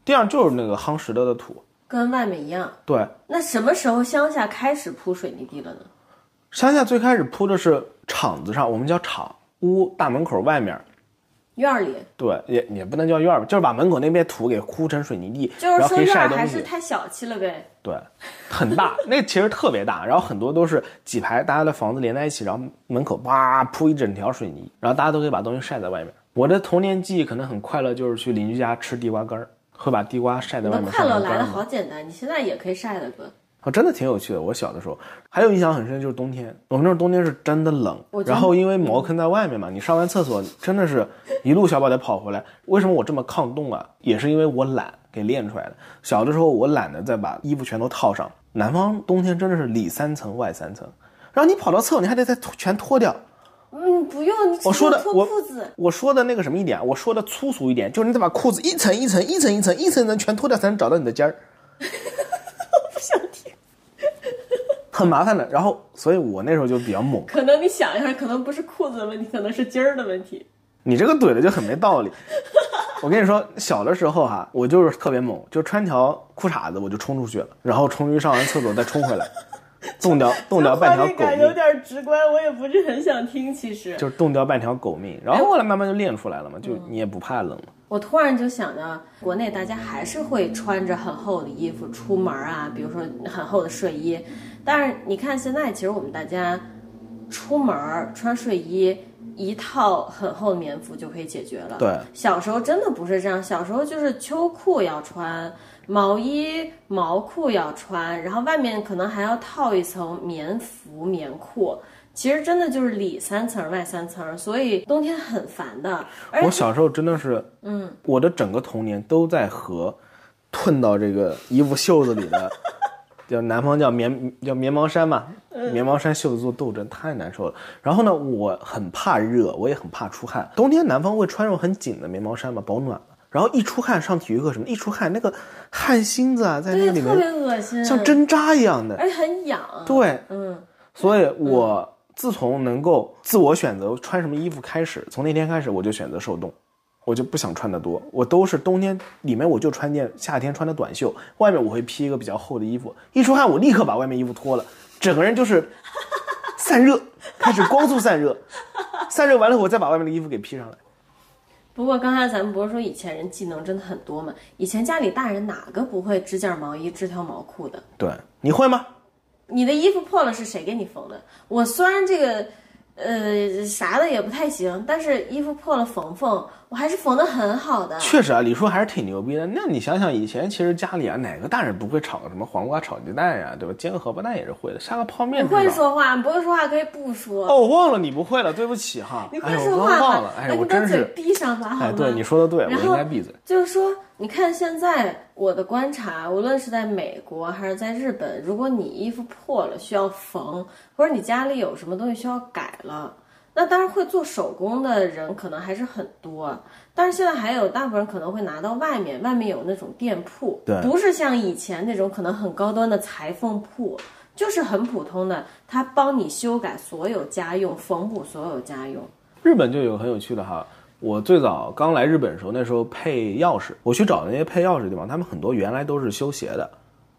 地上就是那个夯实的的土。跟外面一样。对，那什么时候乡下开始铺水泥地了呢？乡下最开始铺的是厂子上，我们叫厂屋大门口外面，院儿里，对，也也不能叫院儿吧，就是把门口那片土给铺成水泥地，就是然后可以说院儿晒。还是太小气了呗。对，很大，那其实特别大，然后很多都是几排大家的房子连在一起，然后门口哇铺一整条水泥，然后大家都可以把东西晒在外面。我的童年记忆可能很快乐，就是去邻居家吃地瓜干儿，会把地瓜晒在外面。快乐来的好简单，你现在也可以晒的哥。哦，真的挺有趣的。我小的时候还有印象很深，就是冬天，我们那儿冬天是真的冷然后因为茅坑在外面嘛，你上完厕所真的是一路小跑得跑回来。为什么我这么抗冻啊？也是因为我懒给练出来的。小的时候我懒得再把衣服全都套上，南方冬天真的是里三层外三层，然后你跑到厕所你还得再全脱掉。嗯，不用，你我说的我裤子。我说的那个什么一点，我说的粗俗一点，就是你得把裤子一层一层一层一层一层一层全脱掉才能找到你的尖儿。很麻烦的。然后，所以我那时候就比较猛。可能你想一下，可能不是裤子的问题，可能是筋儿的问题。你这个怼的就很没道理。我跟你说，小的时候哈、我就是特别猛，就穿条裤衩子我就冲出去了，然后冲出去上完厕所再冲回来，冻掉冻掉半条狗画面感有命，点直观，我也不是很想听。其实，就是冻掉半条狗命。然后后来慢慢就练出来了嘛，就你也不怕冷了。我突然就想到，国内大家还是会穿着很厚的衣服出门啊，比如说很厚的睡衣。但是你看现在，其实我们大家出门儿穿睡衣一套很厚的棉服就可以解决了。对，小时候真的不是这样，小时候就是秋裤要穿，毛衣、毛裤要穿，然后外面可能还要套一层棉服、棉裤。其实真的就是里三层外三层，所以冬天很烦的。我小时候真的是，嗯，我的整个童年都在和褪到这个衣服袖子里的，叫南方叫棉叫棉毛衫嘛，棉毛衫袖子做斗争，太难受了。然后呢，我很怕热，我也很怕出汗。冬天南方会穿那种很紧的棉毛衫嘛，保暖嘛。然后一出汗上体育课什么，一出汗那个汗芯子啊，在那对，里特别面恶心，像针扎一样的。而且很痒。对，嗯，所以我自从能够自我选择穿什么衣服开始，从那天开始我就选择受冻，我就不想穿的多，我都是冬天里面我就穿件夏天穿的短袖，外面我会披一个比较厚的衣服，一出汗我立刻把外面衣服脱了，整个人就是散热，开始光速散热，散热完了我再把外面的衣服给披上来。不过刚才咱们不是说以前人技能真的很多吗？以前家里大人哪个不会织件毛衣、织条毛裤的？对，你会吗？你的衣服破了是谁给你缝的？我虽然这个，呃，啥的也不太行，但是衣服破了缝缝，我还是缝的很好的。确实啊，李叔还是挺牛逼的。那你想想，以前其实家里啊，哪个大人不会炒个什么黄瓜炒鸡蛋呀，对吧？煎个荷包蛋也是会的，下个泡面不会说话，不会说话可以不说。哦，我忘了你不会了，对不起哈。你会说话吗我忘了，？哎呀，那你把嘴我真是，闭上吧，好哎，对，你说的对，我应该闭嘴。就是说，你看现在我的观察，无论是在美国还是在日本，如果你衣服破了需要缝，或者你家里有什么东西需要改了，那当然会做手工的人可能还是很多。但是现在还有大部分人可能会拿到外面，外面有那种店铺，对不是像以前那种可能很高端的裁缝铺，就是很普通的，他帮你修改所有家用，缝补所有家用。日本就有很有趣的哈。我最早刚来日本的时候，那时候配钥匙，我去找那些配钥匙的地方，他们很多原来都是修鞋的，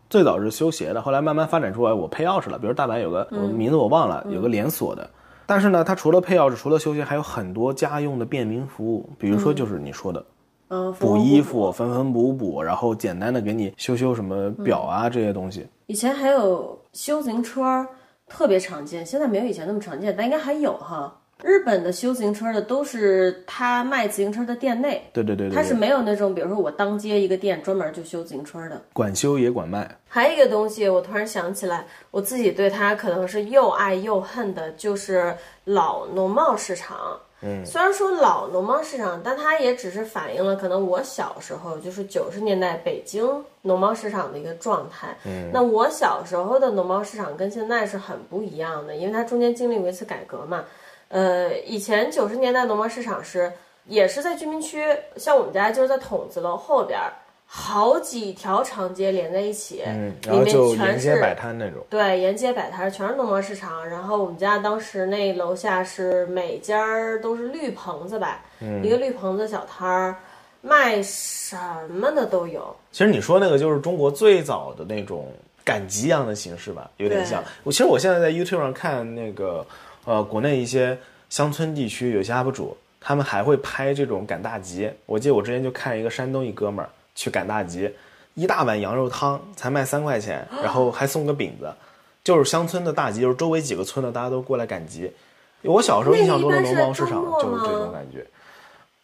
最早是修鞋的，后来慢慢发展出来我配钥匙了。比如大阪有个、我名字我忘了，有个连锁的，但是呢，它除了配钥匙，除了修鞋，还有很多家用的便民服务，比如说就是你说的。嗯，补衣服、缝缝补补，然后简单的给你修修什么表啊、这些东西。以前还有修自行车，特别常见，现在没有以前那么常见，但应该还有哈。日本的修自行车的都是他卖自行车的店内，对对对对他是，没有那种，比如说我当街一个店专门就修自行车的。管修也管卖。还有一个东西，我突然想起来，我自己对它可能是又爱又恨的，就是老农贸市场。嗯，虽然说老农贸市场，但它也只是反映了可能我小时候，就是九十年代北京农贸市场的一个状态。嗯，那我小时候的农贸市场跟现在是很不一样的，因为它中间经历过一次改革嘛。呃，以前九十年代农贸市场是也是在居民区，像我们家就是在筒子楼后边儿，好几条长街连在一起，嗯，里然后就沿街摆摊那种。对，沿街摆摊儿全是农贸市场。然后我们家当时那楼下是每家儿都是绿棚子吧，嗯一个绿棚子小摊儿，卖什么的都有。其实你说那个就是中国最早的那种赶集一样的形式吧，有点像。我其实我现在在 YouTube 上看那个呃国内一些乡村地区有些 UP 主，他们还会拍这种赶大集。我记得我之前就看一个山东一哥们儿去赶大集，一大碗羊肉汤才卖三块钱，然后还送个饼子，就是乡村的大集，就是周围几个村的大家都过来赶集。我小时候印象中的农贸市场就是这种感觉，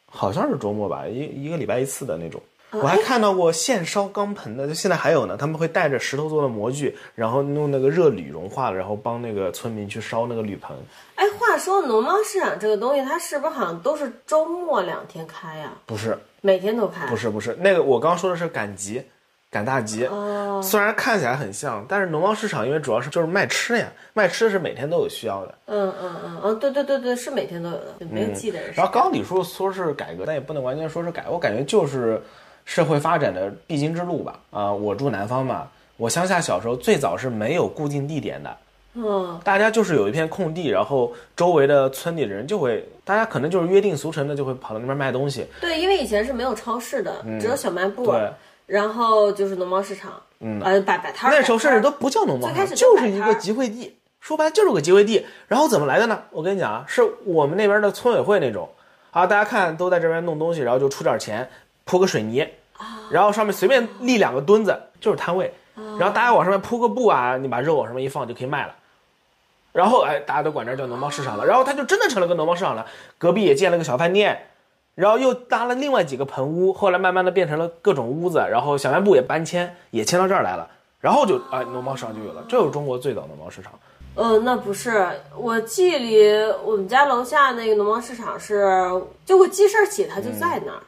好像是周末吧，一一个礼拜一次的那种。我还看到过现烧钢盆的，就现在还有呢。他们会带着石头做的模具，然后弄那个热铝融化了，然后帮那个村民去烧那个铝盆。哎，话说农贸市场这个东西，它是不是好像都是周末两天开呀、不是，每天都开？不是，不是，那个我刚刚说的是赶集，赶大集。哦，虽然看起来很像，但是农贸市场因为主要是就是卖吃的呀，卖吃的是每天都有需要的。嗯嗯嗯嗯，对对对对，是每天都有的，没有记得是。然后刚刚李叔说是改革，但也不能完全说是改，我感觉就是社会发展的必经之路吧。啊、我住南方嘛，我乡下小时候最早是没有固定地点的，嗯，大家就是有一片空地，然后周围的村里的人就会，大家可能就是约定俗成的就会跑到那边卖东西。对，因为以前是没有超市的，只有小卖部，对，然后就是农贸市场，嗯，呃，摆摆摊儿。那时候甚至都不叫农贸市场，最开始就是一个集会地，说白了就是个集会地。然后怎么来的呢？我跟你讲啊，是我们那边的村委会那种啊，大家看都在这边弄东西，然后就出点钱，铺个水泥，然后上面随便立两个墩子，就是摊位，然后大家往上面铺个布啊，你把肉往上面一放就可以卖了。然后哎，大家都管这叫农贸市场了，然后它就真的成了个农贸市场了。隔壁也建了个小饭店，然后又搭了另外几个棚屋，后来慢慢的变成了各种屋子，然后小卖部也搬迁，也迁到这儿来了，然后就哎，农贸市场就有了，这就是中国最早的农贸市场。呃，那不是，我记忆里我们家楼下那个农贸市场是，就我记事儿起它就在那儿。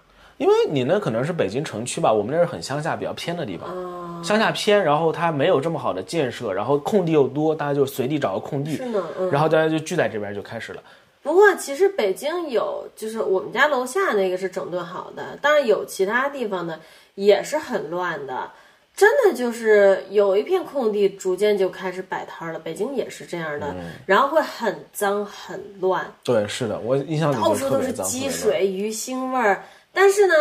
因为你那可能是北京城区吧，我们那是很乡下、比较偏的地方，乡下偏，然后它没有这么好的建设，然后空地又多，大家就随地找个空地，是呢，嗯。然后大家就聚在这边就开始了。不过其实北京有，就是我们家楼下那个是整顿好的，当然有其他地方呢也是很乱的，真的就是有一片空地，逐渐就开始摆摊了。北京也是这样的，然后会很脏很乱，对，是的，我印象里到处都是积水、鱼腥味儿。但是呢，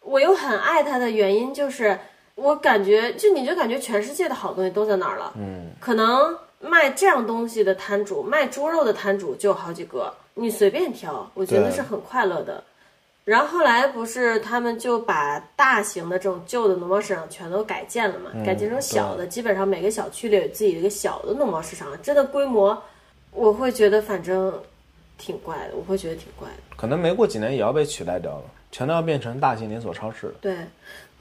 我又很爱它的原因就是，我感觉就你就感觉全世界的好东西都在那儿了。嗯，可能卖这样东西的摊主，卖猪肉的摊主就有好几个，你随便挑，我觉得是很快乐的。然后后来不是他们就把大型的这种旧的农贸市场全都改建了嘛，改建成小的，基本上每个小区里有自己的一个小的农贸市场，真的规模，我会觉得反正挺怪的，我会觉得挺怪的。可能没过几年也要被取代掉了，全都要变成大型连锁超市了。对，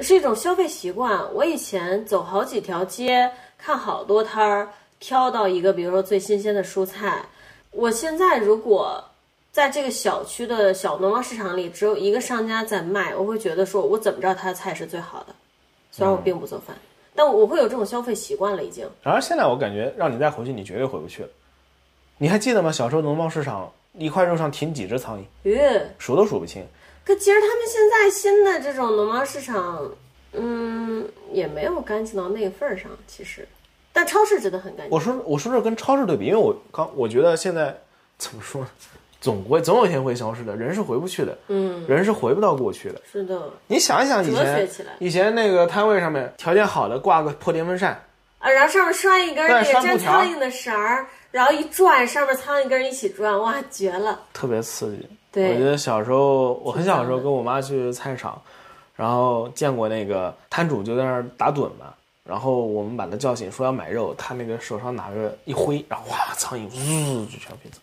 是一种消费习惯。我以前走好几条街，看好多摊儿，挑到一个，比如说最新鲜的蔬菜。我现在如果在这个小区的小农贸市场里，只有一个商家在卖，我会觉得说，我怎么知道他的菜是最好的？虽然我并不做饭，但我会有这种消费习惯了，已经。然而现在我感觉让你再回去，你绝对回不去了。你还记得吗？小时候农贸市场一块肉上停几只苍蝇，呃，数都数不清。可其实他们现在新的这种农贸市场，嗯，也没有干净到那个份儿上，其实。但超市真的很干净。我说我说这跟超市对比，因为我刚我觉得现在怎么说呢，总会总有一天会消失的，人是回不去的，嗯，人是回不到过去的。是的。你想一想以前以前那个摊位上面条件好的挂个破电风扇，啊，然后上面拴一根那个粘苍蝇的绳儿，然后一转，上面苍蝇跟着一起转，哇，绝了！特别刺激。对我觉得小时候我很小的时候跟我妈去菜市场，然后见过那个摊主就在那儿打盹嘛，然后我们把他叫醒说要买肉，他那个手上拿着一挥，然后哇，苍蝇呜就全飞走。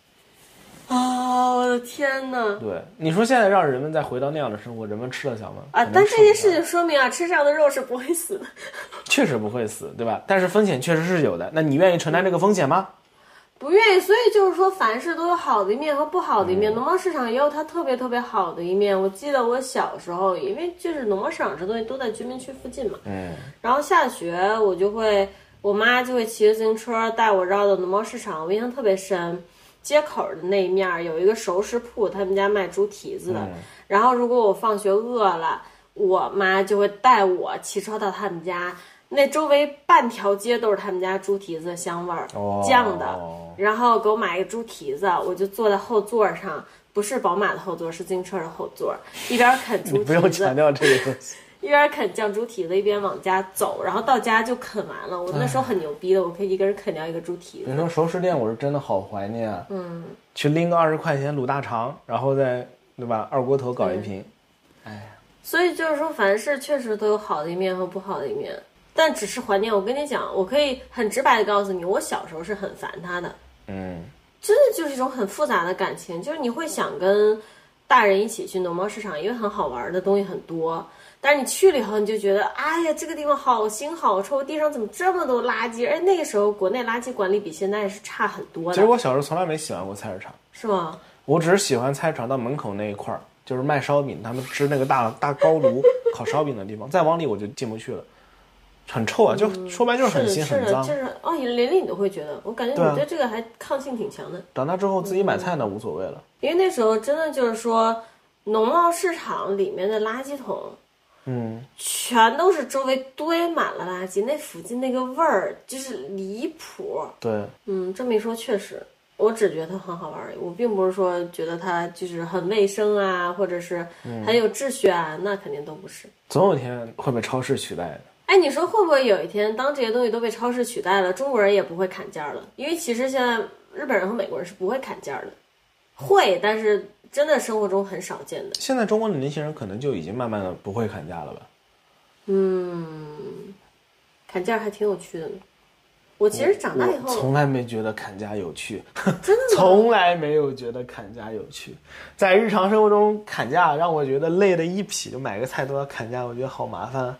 啊、我的天呐！对，你说现在让人们再回到那样的生活，人们吃得消吗？啊，但这件事情说明啊，吃这样的肉是不会死的。确实不会死，对吧？但是风险确实是有的。那你愿意承担这个风险吗？不愿意，所以就是说，凡事都有好的一面和不好的一嗯面。农贸市场也有它特别特别好的一面。我记得我小时候，因为就是农贸市场这东西都在居民区附近嘛，嗯，然后下学我就会，我妈就会骑着自行车带我绕到农贸市场，我印象特别深。街口的那一面儿有一个熟食铺，他们家卖猪蹄子的。嗯然后如果我放学饿了，我妈就会带我骑车到他们家，那周围半条街都是他们家猪蹄子的香味儿，哦酱的。然后给我买一个猪蹄子，我就坐在后座上，不是宝马的后座，是自行车的后座，一边啃猪你不用蹄子，强调这个东西。一边啃酱猪蹄子，一边往家走，然后到家就啃完了。我那时候很牛逼的，我可以一个人啃掉一个猪蹄子。你说熟食店，我是真的好怀念啊。嗯，去拎个二十块钱卤大肠，然后再对吧，二锅头搞一瓶。哎所以就是说，凡事确实都有好的一面和不好的一面，但只是怀念。我跟你讲，我可以很直白的告诉你，我小时候是很烦他的，嗯，真的就是一种很复杂的感情，就是你会想跟大人一起去农贸市场，因为很好玩的东西很多。但是你去了以后，你就觉得，哎呀，这个地方好腥好臭，地上怎么这么多垃圾？而那个时候国内垃圾管理比现在是差很多的，其实我小时候从来没喜欢过菜市场，是吗？我只是喜欢菜市场到门口那一块儿，就是卖烧饼，他们吃那个大大高炉烤烧饼的地方，再往里我就进不去了，很臭啊，就说白就是很腥是的，就。是哦，连连你都会觉得，我感觉你对这个还抗性挺强的。长大之后自己买菜呢无所谓了。因为那时候真的就是说，农贸市场里面的垃圾桶，嗯，全都是周围堆满了垃圾，那附近那个味儿就是离谱。对，嗯，这么一说确实，我只觉得它很好玩而已，我并不是说觉得它就是很卫生啊，或者是很有秩序啊，那肯定都不是。总有一天会被超市取代的。哎，你说会不会有一天，当这些东西都被超市取代了，中国人也不会砍价了？因为其实现在日本人和美国人是不会砍价的，会，但是真的生活中很少见的。现在中国的年轻人可能就已经慢慢的不会砍价了吧？嗯，砍价还挺有趣的呢。我其实长大以后，从来没觉得砍价有趣，真的吗？从来没有觉得砍价有趣。在日常生活中砍价让我觉得累的一匹，就买个菜都要砍价，我觉得好麻烦啊。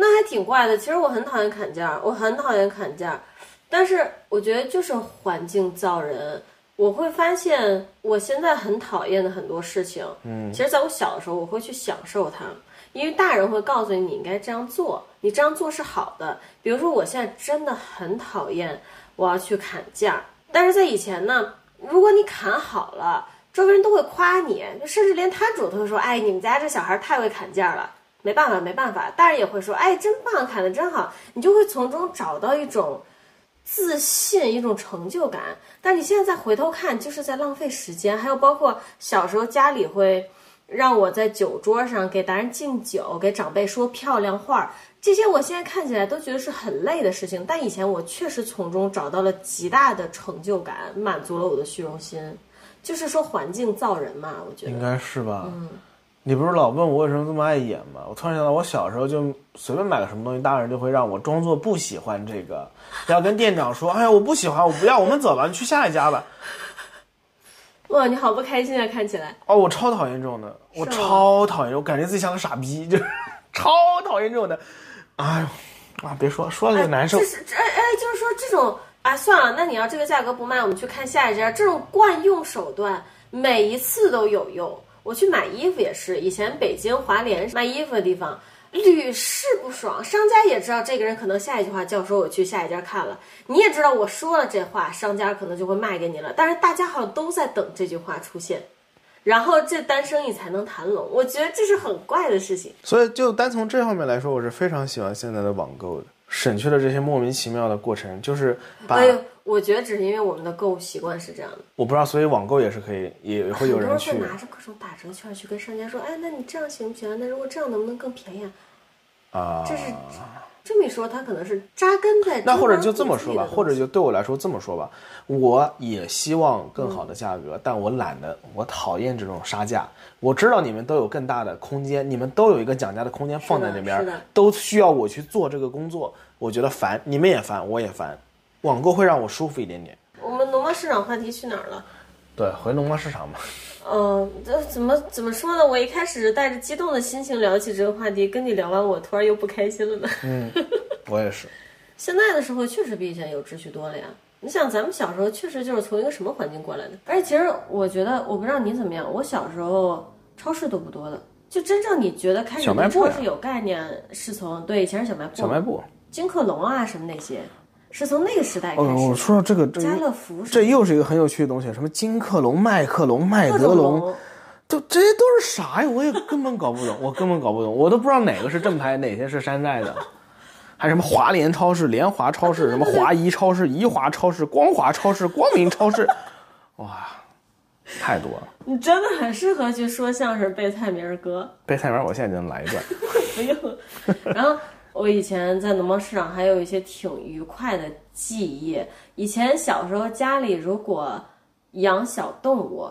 那还挺怪的。其实我很讨厌砍价，我很讨厌砍价，但是我觉得就是环境造人。我会发现我现在很讨厌的很多事情，嗯，其实在我小的时候，我会去享受它，因为大人会告诉你你应该这样做，你这样做是好的。比如说，我现在真的很讨厌我要去砍价，但是在以前呢，如果你砍好了，周围人都会夸你，甚至连摊主都会说：“哎，你们家这小孩太会砍价了。”没办法，没办法，大人也会说：“哎，真棒，砍得真好。”你就会从中找到一种。自信一种成就感，但你现在再回头看，就是在浪费时间。还有包括小时候家里会让我在酒桌上给大人敬酒，给长辈说漂亮话，这些我现在看起来都觉得是很累的事情。但以前我确实从中找到了极大的成就感，满足了我的虚荣心。就是说环境造人嘛，我觉得应该是吧。嗯。你不是老问我为什么这么爱演吗？我突然想到，我小时候就随便买个什么东西，大人就会让我装作不喜欢这个，要跟店长说：“哎呀，我不喜欢，我不要，我们走吧，你去下一家吧。”哇，你好不开心啊！看起来哦，我超讨厌这种的，我超讨厌，我感觉自己像个傻逼，就是 超讨厌这种的。哎呦，啊，别说说了就难受。就是哎哎，就是说这种啊，算了，那你要这个价格不卖，我们去看下一家。这种惯用手段，每一次都有用。我去买衣服也是，以前北京华联卖衣服的地方屡试不爽，商家也知道这个人可能下一句话就要说我去下一家看了，你也知道我说了这话，商家可能就会卖给你了，但是大家好像都在等这句话出现，然后这单生意才能谈拢，我觉得这是很怪的事情。所以就单从这方面来说，我是非常喜欢现在的网购的，省去了这些莫名其妙的过程，就是把。我觉得只是因为我们的购物习惯是这样的，我不知道，所以网购也是可以，也会有人去拿着各种打折券去跟商家说，哎，那你这样行不行？那如果这样能不能更便宜啊？啊，这是这么一说，他可能是扎根在那，或者就这么说吧，或者就对我来说这么说吧，我也希望更好的价格，但我懒得，我讨厌这种杀价。我知道你们都有更大的空间，你们都有一个讲价的空间放在那边，都需要我去做这个工作，我觉得烦，你们也烦，我也烦。网购会让我舒服一点点。我们农贸市场话题去哪儿了？对，回农贸市场吧。嗯，这怎么怎么说呢？我一开始带着激动的心情聊起这个话题，跟你聊完，我突然又不开心了呢。嗯，我也是。现在的社会确实比以前有秩序多了呀。你想，咱们小时候确实就是从一个什么环境过来的？而且，其实我觉得，我不知道你怎么样，我小时候超市都不多的。就真正你觉得开始超市有概念，是从对以前是小卖部、小卖部、金客隆啊什么那些。是从那个时代开始。我说到这个，家乐福，这又是一个很有趣的东西。什么金客隆、麦克隆、麦德龙，都这些都是啥呀？我也根本搞不懂，我根本搞不懂，我都不知道哪个是正牌，哪些是山寨的。还什么华联超市、联华超市，什么华谊超市、宜华超市、光华超市、光明超市，哇，太多了。你真的很适合去说相声背菜名儿哥。背菜名儿，我现在就能来一段。不用。然后。我以前在农贸市场还有一些挺愉快的记忆。以前小时候家里如果养小动物，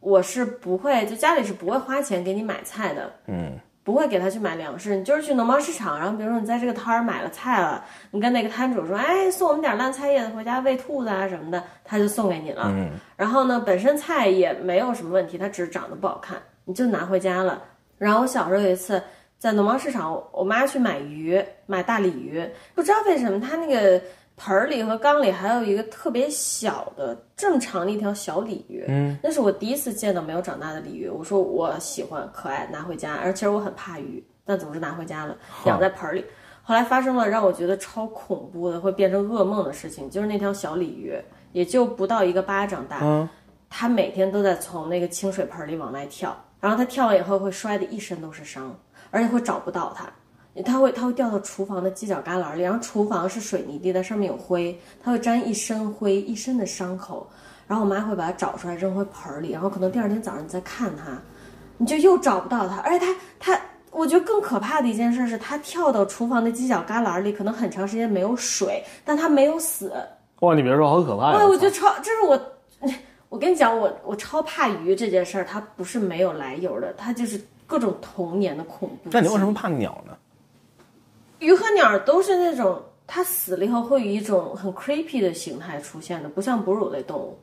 我是不会，就家里是不会花钱给你买菜的，嗯，不会给他去买粮食。你就是去农贸市场，然后比如说你在这个摊儿买了菜了，你跟那个摊主说，哎，送我们点烂菜叶子回家喂兔子啊什么的，他就送给你了。嗯，然后呢，本身菜也没有什么问题，它只是长得不好看，你就拿回家了。然后我小时候有一次。在农贸市场，我妈去买鱼，买大鲤鱼，不知道为什么她那个盆儿里和缸里还有一个特别小的这么长的一条小鲤鱼，嗯，那是我第一次见到没有长大的鲤鱼。我说我喜欢可爱，拿回家，而其实我很怕鱼，但总是拿回家了，养在盆里。后来发生了让我觉得超恐怖的，会变成噩梦的事情，就是那条小鲤鱼也就不到一个巴掌大，嗯，它每天都在从那个清水盆里往外跳，然后它跳完以后会摔得一身都是伤。而且会找不到它，它会它会掉到厨房的犄角旮旯里，然后厨房是水泥地，的上面有灰，它会沾一身灰，一身的伤口。然后我妈会把它找出来扔回盆里，然后可能第二天早上你再看它，你就又找不到它。而且它它，我觉得更可怕的一件事是，它跳到厨房的犄角旮旯里，可能很长时间没有水，但它没有死。哇，你别说，好可怕呀！哎，我觉得超，这是我，我跟你讲，我我超怕鱼这件事儿，它不是没有来由的，它就是。各种童年的恐怖。那你为什么怕鸟呢？鱼和鸟都是那种它死了以后会以一种很 creepy 的形态出现的，不像哺乳类动物。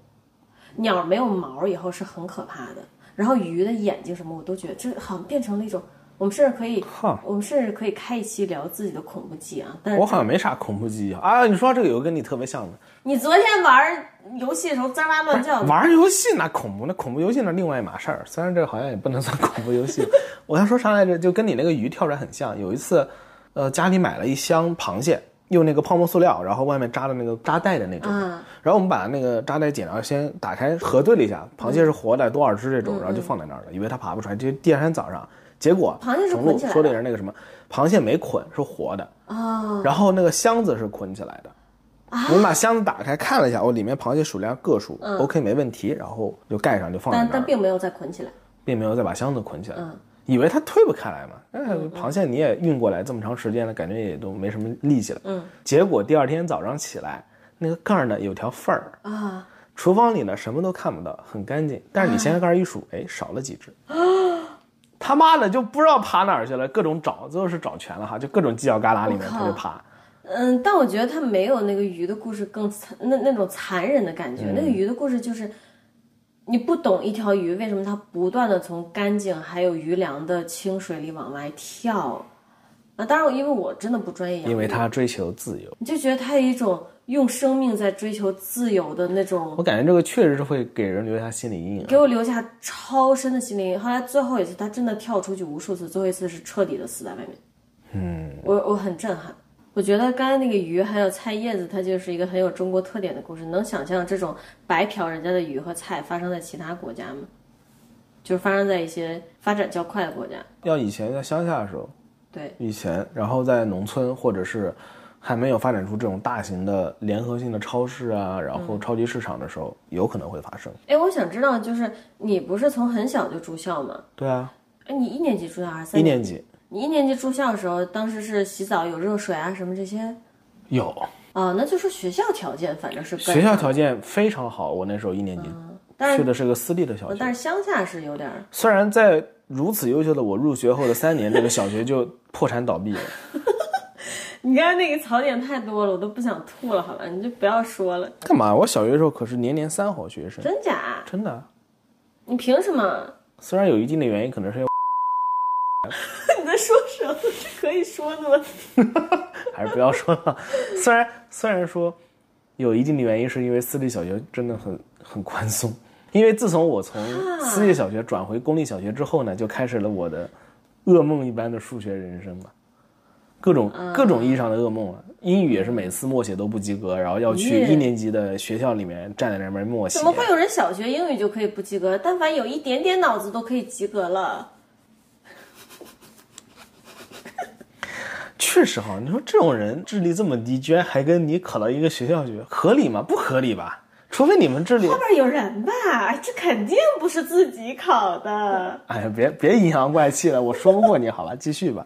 鸟没有毛以后是很可怕的，然后鱼的眼睛什么我都觉得这好像变成了一种，我们甚至可以，哈我们甚至可以开一期聊自己的恐怖记忆啊。但是我好像没啥恐怖记忆啊。你说这个有个跟你特别像的，你昨天玩游戏的时候滋哇乱叫，玩游戏那恐怖，那恐怖游戏那另外一码事儿。虽然这好像也不能算恐怖游戏。我要说啥来着？就跟你那个鱼跳出来很像。有一次，呃，家里买了一箱螃蟹，用那个泡沫塑料，然后外面扎的那个扎带的那种。嗯然后我们把那个扎带剪了，先打开核对了一下，螃蟹是活的，多少只这种，然后就放在那儿了，以为它爬不出来。就第二天早上，结果螃蟹是捆起来的说的也是那个什么，螃蟹没捆，是活的。啊，然后那个箱子是捆起来的。我们把箱子打开看了一下，哦，里面螃蟹数量个数、OK 没问题，然后就盖上就放在那儿，但但并没有再捆起来。并没有再把箱子捆起来，嗯以为它推不开来嘛。哎，螃蟹你也运过来这么长时间了，感觉也都没什么力气了。嗯结果第二天早上起来，那个盖儿呢有条缝儿，啊，厨房里呢什么都看不到，很干净。但是你掀开盖儿一数，哎，少了几只。他妈的就不知道爬哪儿去了，各种找，最后是找全了哈，就各种犄角旮旯里面我靠他就爬。嗯，但我觉得他没有那个鱼的故事更残，那那种残忍的感觉。那个鱼的故事就是，你不懂一条鱼为什么它不断的从干净还有鱼粮的清水里往外跳。啊，当然，因为我真的不专业，因为他追求自由。你就觉得它有一种用生命在追求自由的那种我感觉这个确实是会给人留下心理阴影。给我留下超深的心理阴影。后来最后一次，他真的跳出去无数次，最后一次是彻底的死在外面。嗯，我我很震撼。我觉得刚才那个鱼还有菜叶子，它就是一个很有中国特点的故事。能想象这种白嫖人家的鱼和菜发生在其他国家吗？就是发生在一些发展较快的国家。要以前在乡下的时候，对，以前，然后在农村或者是还没有发展出这种大型的联合性的超市啊，然后超级市场的时候，有可能会发生。哎，我想知道，就是你不是从很小就住校吗？对啊，哎，你一年级住校还是三一年级你一年级住校的时候，当时是洗澡有热水啊什么这些有啊？那就是学校条件反正是跟学校条件非常好，我那时候一年级去的是个私立的小学，但是乡下是有点。虽然在如此优秀的我入学后的三年，这个小学就破产倒闭了。你刚才那个槽点太多了，我都不想吐了，好吧？你就不要说了，干嘛？我小学的时候可是年年三好学生，真假？真的。你凭什么？虽然有一定的原因，可能是因为 你在说什么？是可以说的吗？还是不要说了。虽然虽然说有一定的原因，是因为私立小学真的很很宽松。因为自从我从私立小学转回公立小学之后呢，就开始了我的噩梦一般的数学人生嘛，各种各种意义上的噩梦啊。英语也是每次默写都不及格，然后要去一年级的学校里面站在那边默写怎。么会有人小学英语就可以不及格？但凡有一点点脑子都可以及格了。确实哈，你说这种人智力这么低，居然还跟你考到一个学校去，合理吗？不合理吧？除非你们智力，后边有人吧？这肯定不是自己考的。哎呀，别别阴阳怪气了，我说不过你，好了，继续吧。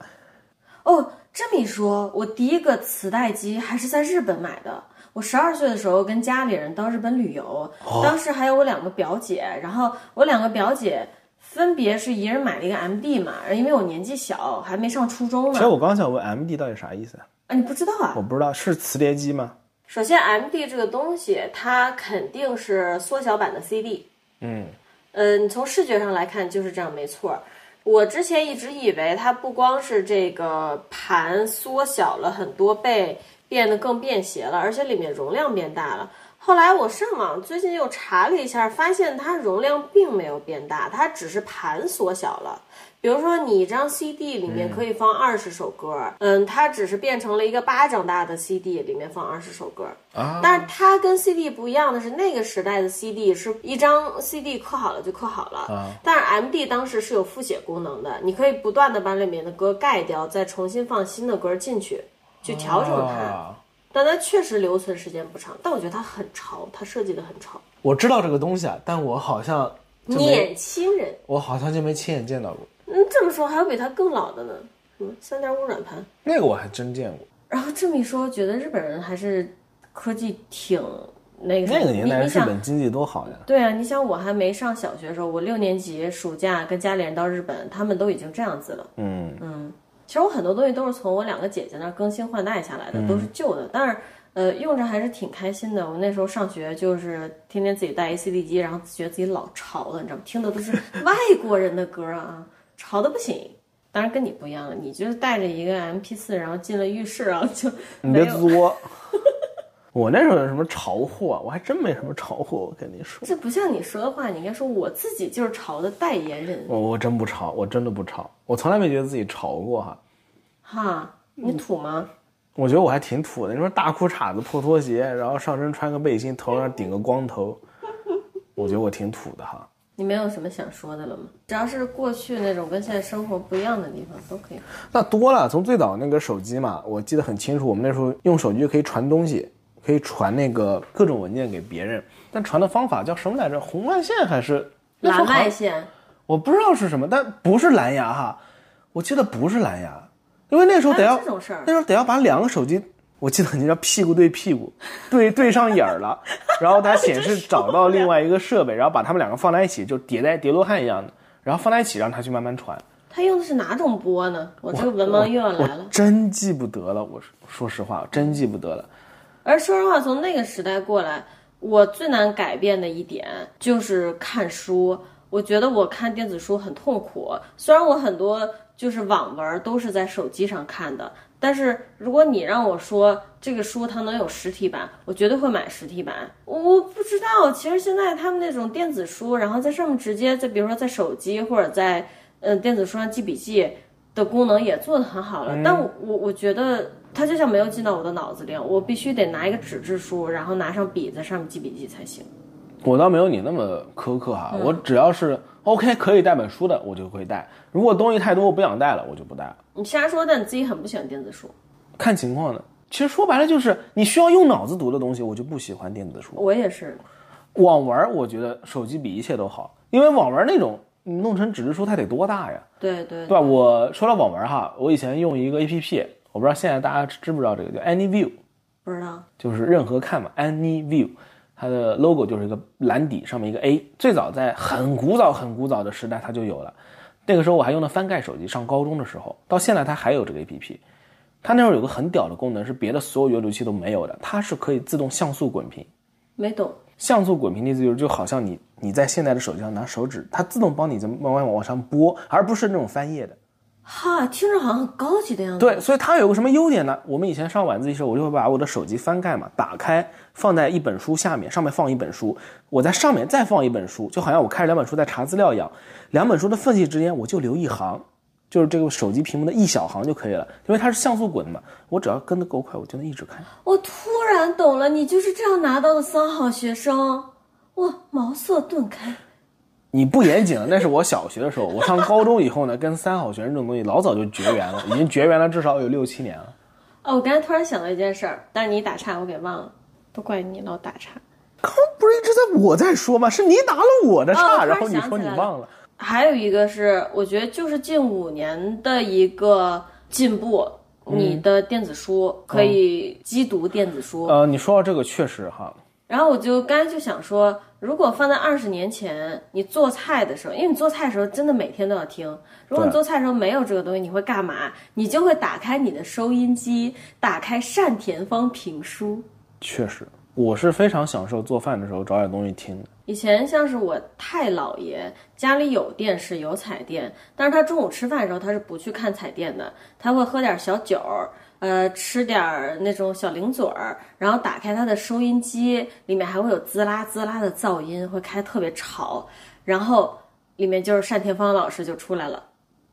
哦，这么一说，我第一个磁带机还是在日本买的。我十二岁的时候跟家里人到日本旅游，当时还有我两个表姐，然后我两个表姐分别是一人买了一个 MD 嘛，因为我年纪小，还没上初中呢其实。我刚想问 MD 到底啥意思啊？啊，你不知道啊我？不知道是磁碟机吗？首先，MD 这个东西，它肯定是缩小版的 CD。嗯，呃，你从视觉上来看就是这样，没错儿。我之前一直以为它不光是这个盘缩小了很多倍，变得更便携了，而且里面容量变大了。后来我上网最近又查了一下，发现它容量并没有变大，它只是盘缩小了。比如说，你一张 CD 里面可以放二十首歌，嗯，它只是变成了一个巴掌大的 CD，里面放二十首歌。啊，但是它跟 CD 不一样的是，那个时代的 CD 是一张 CD 刻好了就刻好了，啊但是 MD 当时是有复写功能的，你可以不断的把里面的歌盖掉，再重新放新的歌进去，去调整它。啊但它确实留存时间不长，但我觉得它很潮，它设计的很潮。我知道这个东西啊，但我好像年轻人，我好像就没亲眼见到过。嗯，这么说还有比它更老的呢，什么三点五软盘。那个我还真见过。然后这么一说，觉得日本人还是科技挺那个。那个年代日本经济多好呀！对啊，你想我还没上小学的时候，我六年级暑假跟家里人到日本，他们都已经这样子了。嗯，嗯，其实我很多东西都是从我两个姐姐那儿更新换代下来的，都是旧的，但是呃用着还是挺开心的。我那时候上学就是天天自己带一 CD 机，然后觉得自己老潮了，你知道吗？听的都是 外国人的歌啊，潮的不行。当然跟你不一样了，你就是带着一个 MP 四，然后进了浴室然后，就你。别作。我那时候有什么潮货，我还真没什么潮货。我跟你说，这不像你说的话，你应该说我自己就是潮的代言人我我真不潮，我真的不潮，我从来没觉得自己潮过哈。哈。你土吗？我觉得我还挺土的。你说大裤衩子、破拖鞋，然后上身穿个背心，头上顶个光头，我觉得我挺土的哈。你没有什么想说的了吗？只要是过去那种跟现在生活不一样的地方都可以。那多了，从最早那个手机嘛，我记得很清楚，我们那时候用手机可以传东西，可以传那个各种文件给别人，但传的方法叫什么来着？红外线还是蓝外线，我不知道是什么，但不是蓝牙哈，我记得不是蓝牙，因为那时候得要那时候得要把两个手机，我记得很清楚，屁股对屁股，对对上眼儿了，然后它显示找到另外一个设备，然后把它们两个放在一起，就叠在叠罗汉一样的，然后放在一起让它去慢慢传。它用的是哪种波呢？我这个文盲又要来了。真记不得了，我说说实话，真记不得了。而说实话，从那个时代过来，我最难改变的一点就是看书。我觉得我看电子书很痛苦，虽然我很多就是网文都是在手机上看的，但是如果你让我说这个书它能有实体版，我绝对会买实体版。我不知道，其实现在他们那种电子书，然后在上面直接在比如说在手机或者在嗯电子书上记笔记的功能也做得很好了，但我我我觉得它就像没有进到我的脑子里，我必须得拿一个纸质书，然后拿上笔在上面记笔记才行。我倒没有你那么苛刻哈，我只要是 OK 可以带本书的，我就会带。如果东西太多我不想带了，我就不带了。你瞎说，但你自己很不喜欢电子书。看情况的。其实说白了就是你需要用脑子读的东西，我就不喜欢电子书。我也是，网文儿我觉得手机比一切都好，因为网文儿那种你弄成纸质书它得多大呀，对对对吧？我说到网文儿哈，我以前用一个 APP，我不知道现在大家知不知道这个叫 AnyView，不知道。就是任何看嘛，AnyView，它的 logo 就是一个蓝底上面一个 A，最早在很古早很古早的时代它就有了，那个时候我还用的翻盖手机，上高中的时候，到现在它还有这个 APP。它那时候有个很屌的功能，是别的所有阅读器都没有的，它是可以自动像素滚屏。没懂。像素滚屏的意思就是，就好像你你在现在的手机上拿手指，它自动帮你在慢慢往上拨，而不是那种翻页的。哈，听着好像很高级的样子。对，所以它有个什么优点呢？我们以前上晚自习时候，我就会把我的手机翻盖嘛，打开放在一本书下面，上面放一本书，我在上面再放一本书，就好像我开着两本书在查资料一样，两本书的缝隙之间我就留一行，就是这个手机屏幕的一小行就可以了，因为它是像素滚的嘛，我只要跟得够快，我就能一直看。我突然懂了，你就是这样拿到的三好学生。哇，茅塞顿开。你不严谨了，那是我小学的时候，我上高中以后呢，跟三好学生这种东西老早就绝缘了，已经绝缘了至少有六七年了。哦，我刚才突然想到一件事儿，但是你打岔，我给忘了，都怪你老打岔。刚不是一直在我在说吗？是你打了我的岔，哦然后你说你忘了。还有一个是，我觉得就是近五年的一个进步，你的电子书可以机读电子书。呃，你说到这个确实哈，然后我就刚才就想说，如果放在二十年前，你做菜的时候，因为你做菜的时候真的每天都要听。如果你做菜的时候没有这个东西，你会干嘛？你就会打开你的收音机，打开单田芳评书。确实，我是非常享受做饭的时候找点东西听的。以前像是我太姥爷家里有电视有彩电，但是他中午吃饭的时候他是不去看彩电的，他会喝点小酒儿，呃，吃点儿那种小零嘴儿，然后打开它的收音机，里面还会有滋啦滋啦的噪音，会开特别吵，然后里面就是单田芳老师就出来了，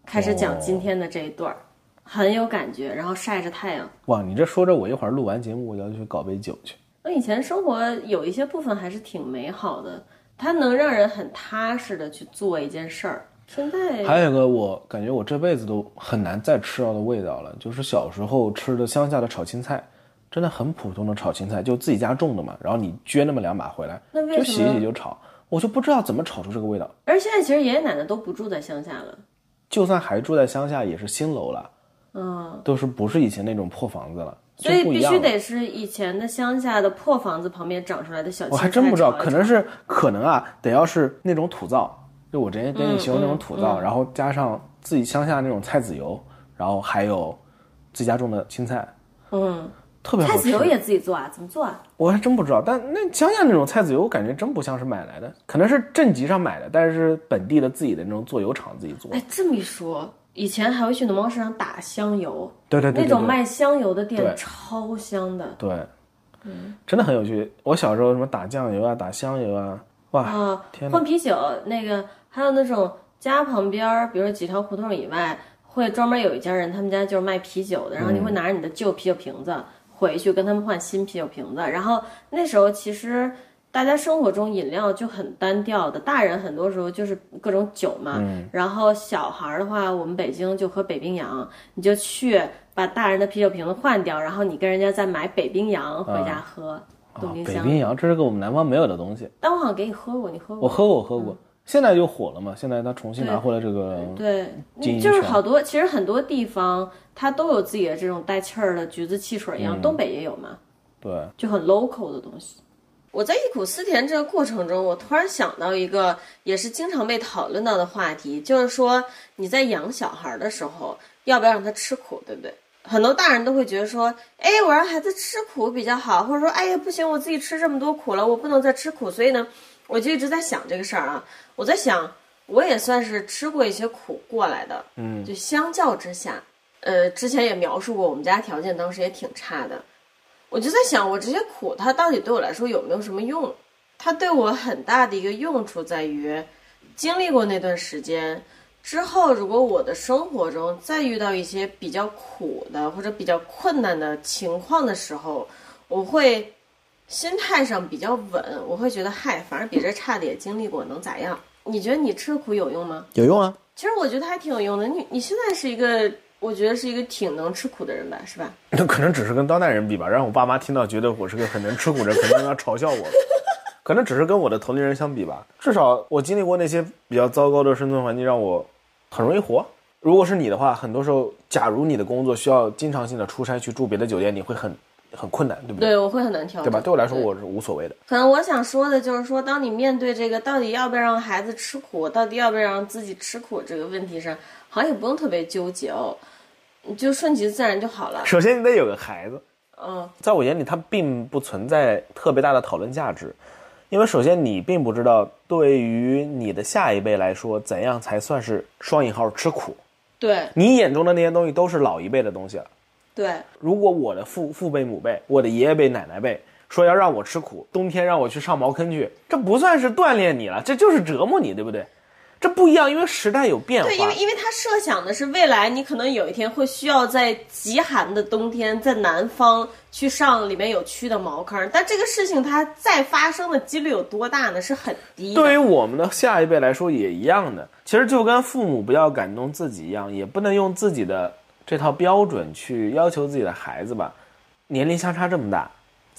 开始讲今天的这一段儿，很有感觉，然后晒着太阳。哇，你这说着，我一会儿录完节目我就要去搞杯酒去。那以前生活有一些部分还是挺美好的，它能让人很踏实的去做一件事儿。现在还有一个我感觉我这辈子都很难再吃到的味道了，就是小时候吃的乡下的炒青菜，真的很普通的炒青菜，就自己家种的嘛，然后你撅那么两把回来，就洗一洗就炒，我就不知道怎么炒出这个味道。而现在其实爷爷奶奶都不住在乡下了，就算还住在乡下，也是新楼了，嗯，都是不是以前那种破房子了，所以必须。得是以前的乡下的破房子旁边长出来的小青菜。我还真不知道，可能是可能啊，得要是那种土灶，就我之前跟你形容那种土嗯灶，然后加上自己乡下那种菜籽油，然后还有自己家种的青菜，嗯，特别好吃。菜籽油也自己做啊？怎么做啊？我还真不知道，但那乡下那种菜籽油，我感觉真不像是买来的，可能是镇集上买的，但是是本地的自己的那种做油厂自己做。哎，这么一说，以前还会去农贸市场打香油，对对对对对那种卖香油的店超香的对，真的很有趣。我小时候什么打酱油啊，打香油啊，哇，啊！天哪换啤酒那个，还有那种家旁边儿，比如说几条胡同以外，会专门有一家人，他们家就是卖啤酒的，然后你会拿着你的旧啤酒瓶子回去跟他们换新啤酒瓶子。然后那时候其实大家生活中饮料就很单调的，大人很多时候就是各种酒嘛，然后小孩儿的话，我们北京就喝北冰洋，你就去把大人的啤酒瓶子换掉，然后你跟人家再买北冰洋回家喝，冻啊。北冰洋，这是个我们南方没有的东西。但我好像给你喝过，你喝过？我喝过，我喝过，现在就火了嘛。现在他重新拿回来这个，对，就是好多，其实很多地方它都有自己的这种带气儿的橘子汽水一样，东北也有嘛，对，就很 local 的东西。我在忆苦思甜这个过程中，我突然想到一个也是经常被讨论到的话题，就是说你在养小孩的时候，要不要让他吃苦，对不对？很多大人都会觉得说，哎，我让孩子吃苦比较好，或者说，哎呀，不行，我自己吃这么多苦了，我不能再吃苦，所以呢，我就一直在想这个事儿啊。我在想，我也算是吃过一些苦过来的，嗯，就相较之下，呃，之前也描述过，我们家条件当时也挺差的，我就在想，我这些苦它到底对我来说有没有什么用？它对我很大的一个用处在于，经历过那段时间之后，如果我的生活中再遇到一些比较苦的或者比较困难的情况的时候，我会心态上比较稳，我会觉得嗨，反正比这差的也经历过，能咋样？你觉得你吃苦有用吗？有用啊。其实我觉得还挺有用的。你你现在是一个，我觉得是一个挺能吃苦的人吧，是吧？那可能只是跟当代人比吧，让我爸妈听到觉得我是个很能吃苦的人，可能要嘲笑我。可能只是跟我的同龄人相比吧，至少我经历过那些比较糟糕的生存环境，让我很容易活。如果是你的话，很多时候，假如你的工作需要经常性的出差去住别的酒店，你会很很困难，对不对？对，我会很难调整。对吧？对我来说，我是无所谓的。可能我想说的就是说，当你面对这个到底要不要让孩子吃苦，到底要不要让自己吃苦这个问题上，好像也不用特别纠结哦，你就顺其自然就好了。首先，你得有个孩子，嗯，在我眼里，他并不存在特别大的讨论价值，因为首先你并不知道，对于你的下一辈来说，怎样才算是双引号吃苦。对你眼中的那些东西都是老一辈的东西了。对，如果我的父父辈、母辈、我的爷爷辈、奶奶辈说要让我吃苦，冬天让我去上茅坑去，这不算是锻炼你了，这就是折磨你，对不对？这不一样，因为时代有变化。对，因为因为他设想的是未来，你可能有一天会需要在极寒的冬天，在南方去上里面有蛆的茅坑，但这个事情它再发生的几率有多大呢？是很低的。对于我们的下一辈来说也一样的，其实就跟父母不要感动自己一样，也不能用自己的这套标准去要求自己的孩子吧。年龄相差这么大，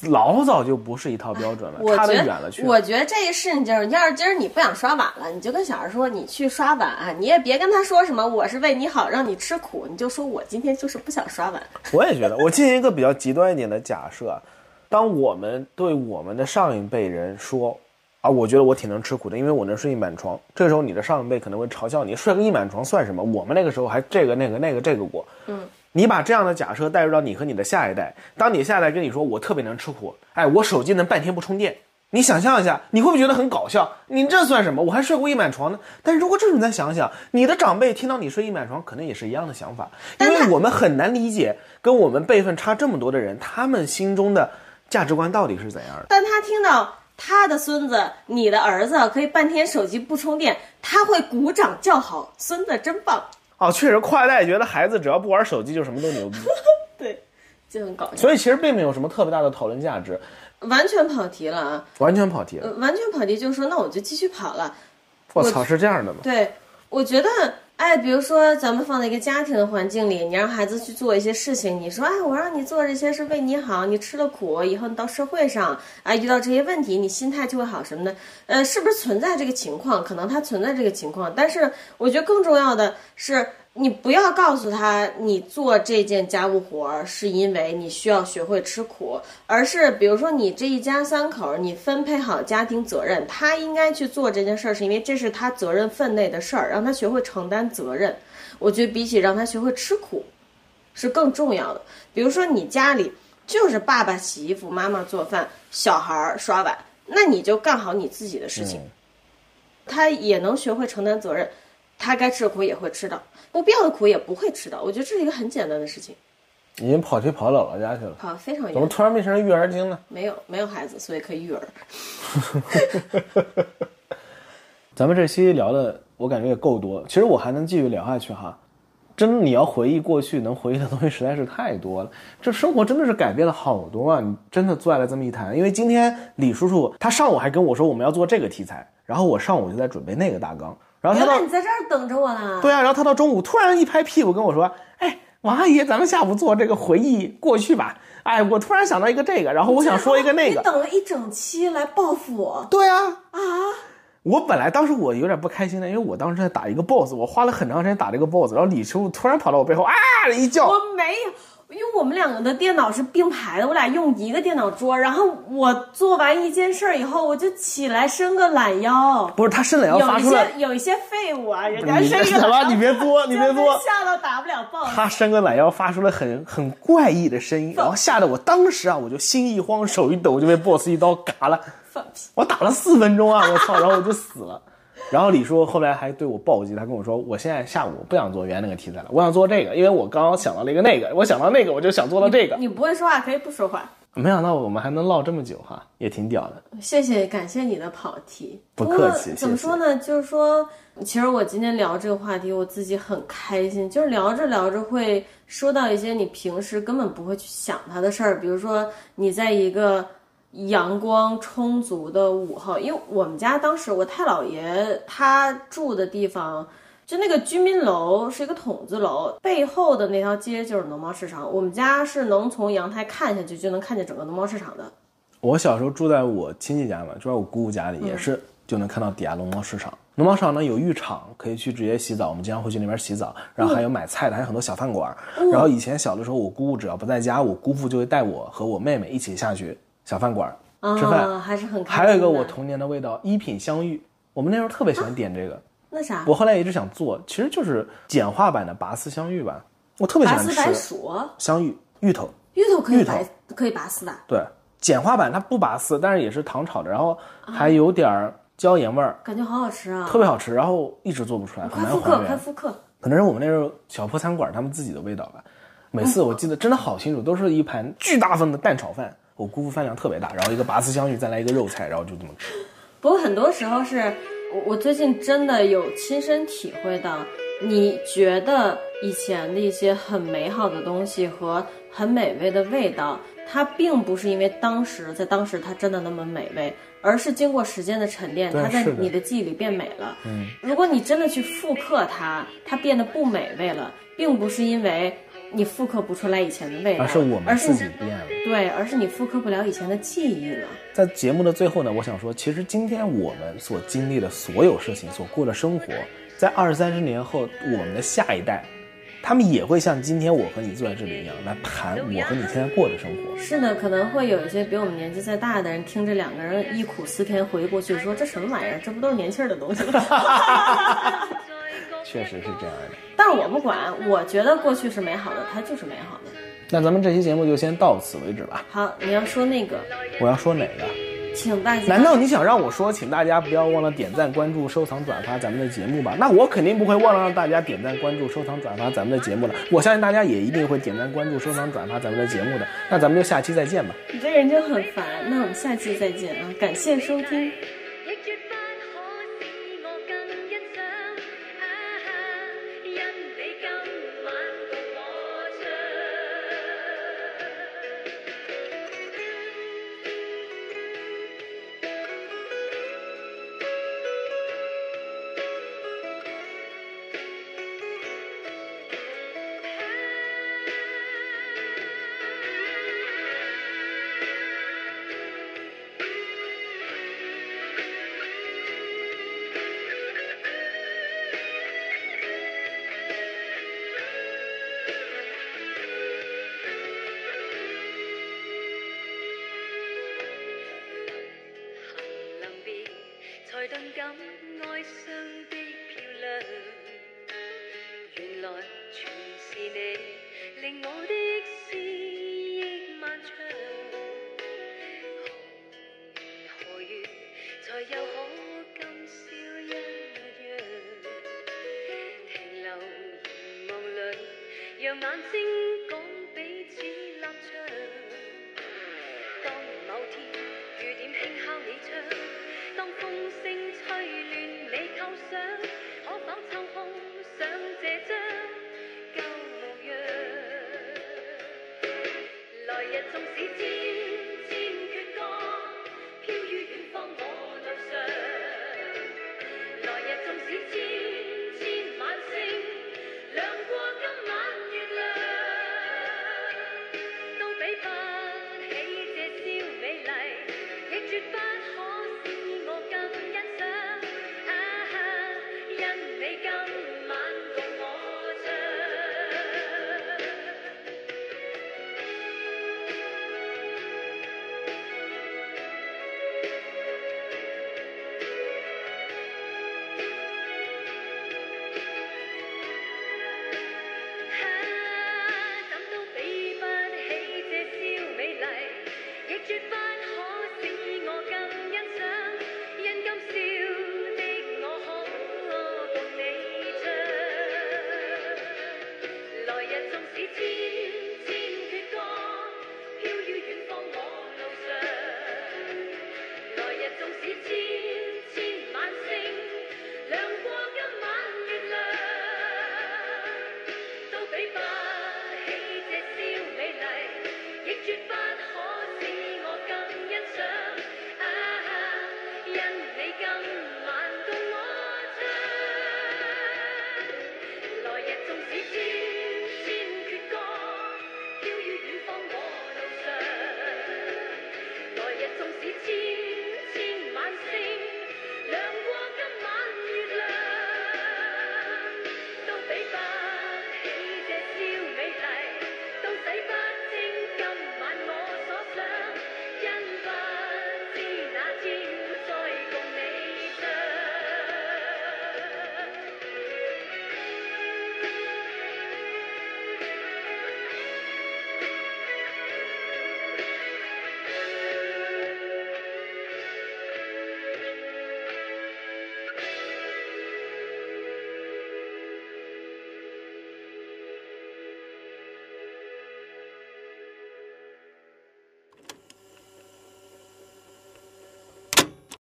老早就不是一套标准了，差得远了去了。我觉得这个事情就是，要是今儿你不想刷碗了，你就跟小孩说你去刷碗，你也别跟他说什么我是为你好，让你吃苦，你就说我今天就是不想刷碗。我也觉得，我进行一个比较极端一点的假设啊，当我们对我们的上一辈人说，啊，我觉得我挺能吃苦的，因为我能睡一满床。这个时候，你的上一辈可能会嘲笑你，睡个一满床算什么？我们那个时候还这个那个那个这个过。嗯，你把这样的假设带入到你和你的下一代，当你下一代跟你说我特别能吃苦，哎，我手机能半天不充电。你想象一下，你会不会觉得很搞笑？你这算什么？我还睡过一满床呢。但是如果这种你再想想，你的长辈听到你睡一满床，可能也是一样的想法，因为我们很难理解跟我们辈分差这么多的人，他们心中的价值观到底是怎样的。但他听到他的孙子、你的儿子可以半天手机不充电，他会鼓掌叫好，孙子真棒。哦，确实，跨代觉得孩子只要不玩手机就什么都牛逼，对，就很搞笑，所以其实并没有什么特别大的讨论价值，完全跑题了啊！完全跑题了。呃完全跑题，就是说，那我就继续跑了。我操，是这样的吗？对，我觉得，哎，比如说咱们放在一个家庭的环境里，你让孩子去做一些事情，你说，哎，我让你做这些是为你好，你吃了苦，以后你到社会上，哎，遇到这些问题，你心态就会好什么的。呃，是不是存在这个情况？可能它存在这个情况，但是我觉得更重要的是。你不要告诉他，你做这件家务活儿是因为你需要学会吃苦，而是比如说你这一家三口，你分配好家庭责任，他应该去做这件事儿，是因为这是他责任分内的事儿，让他学会承担担责任。我觉得比起让他学会吃苦，是更重要的。比如说你家里就是爸爸洗衣服，妈妈做饭，小孩儿刷碗，那你就干好你自己的事情。他也能学会承担责任，他该吃的苦也会吃到，不必要的苦也不会吃到。我觉得这是一个很简单的事情。已经跑去跑姥姥家去了，跑非常远。怎么突然变成育儿经呢？没有没有孩子，所以可以育儿。咱们这期聊的，我感觉也够多。其实我还能继续聊下去哈。真你要回忆过去，能回忆的东西实在是太多了。这生活真的是改变了好多啊！你真的坐下来这么一谈，因为今天李叔叔他上午还跟我说我们要做这个题材，然后我上午就在准备那个大纲，然后他到你在这儿等着我呢。对啊，然后他到中午突然一拍屁股跟我说：“哎。”王阿姨，咱们下午做这个回忆过去吧。哎，我突然想到一个这个，然后我想说一个那个。你等了一整期来报复我。对啊。啊。我本来当时我有点不开心的，因为我当时在打一个 boss，我花了很长时间打这个 boss，然后李师傅突然跑到我背后啊一叫。我没有。因为我们两个的电脑是并排的，我俩用一个电脑桌。然后我做完一件事儿以后，我就起来伸个懒腰。不是他伸懒腰发出来，有一些废物啊，人家伸个懒腰。你别作，你别作，吓到打不了 boss。他伸个懒腰发出了很很怪异的声音，然后吓得我当时啊，我就心一慌，手一抖，就被 boss 一刀嘎了。放屁！我打了四分钟啊，我操，然后我就死了。然后李叔后来还对我暴击，他跟我说：“我现在下午不想做原来那个题材了，我想做这个，因为我刚刚想到了一个那个，我想到那个，我就想做到这个。”你不会说话可以不说话。没想到我们还能唠这么久哈，也挺屌的。谢谢，感谢你的跑题。不客气。怎么说呢？就是说，其实我今天聊这个话题，我自己很开心。就是聊着聊着会说到一些你平时根本不会去想他的事儿，比如说你在一个。阳光充足的午后，因为我们家当时我太姥爷他住的地方，就那个居民楼是一个筒子楼，背后的那条街就是农贸市场。我们家是能从阳台看下去就能看见整个农贸市场的。我小时候住在我亲戚家嘛，住在我姑姑家里，也是就能看到底下农贸市场。农贸市场呢有浴场，可以去直接洗澡，我们经常会去那边洗澡。然后还有买菜的，还有很多小饭馆。然后以前小的时候，我姑姑只要不在家，我姑父就会带我和我妹妹一起下去。小饭馆吃饭还是很，还有一个我童年的味道，一品香芋。我们那时候特别喜欢点这个。那啥？我后来一直想做，其实就是简化版的拔丝香芋吧。我特别喜欢吃。白薯、香芋、芋头。芋头可以拔，可以拔丝的。对，简化版它不拔丝，但是也是糖炒的，然后还有点儿椒盐味儿，感觉好好吃啊，特别好吃。然后一直做不出来，很难还原。快复刻！可能是我们那时候小破餐馆他们自己的味道吧。每次我记得真的好清楚，都是一盘巨大份的蛋炒饭。我姑父饭量特别大，然后一个拔丝香芋，再来一个肉菜，然后就这么吃。不过很多时候是我我最近真的有亲身体会到，你觉得以前的一些很美好的东西和很美味的味道，它并不是因为当时在当时它真的那么美味，而是经过时间的沉淀，它在你的记忆里变美了。嗯，如果你真的去复刻它，它变得不美味了，并不是因为。你复刻不出来以前的味道，而是我们自己变了。对，而是你复刻不了以前的记忆了。在节目的最后呢，我想说，其实今天我们所经历的所有事情，所过的生活，在二三十年后，我们的下一代，他们也会像今天我和你坐在这里一样，来谈我和你现在过的生活。是的，可能会有一些比我们年纪再大的人，听着两个人忆苦思甜，回忆过去，说这什么玩意儿？这不都是年轻人的东西吗？确实是这样的，但是我不管，我觉得过去是美好的，它就是美好的。那咱们这期节目就先到此为止吧。好，你要说那个，我要说哪个？请大家。难道你想让我说，请大家不要忘了点赞、关注、收藏、转发咱们的节目吧？那我肯定不会忘了让大家点赞、关注、收藏、转发咱们的节目的。我相信大家也一定会点赞、关注、收藏、转发咱们的节目的。那咱们就下期再见吧。你这个人就很烦，那我们下期再见啊！感谢收听。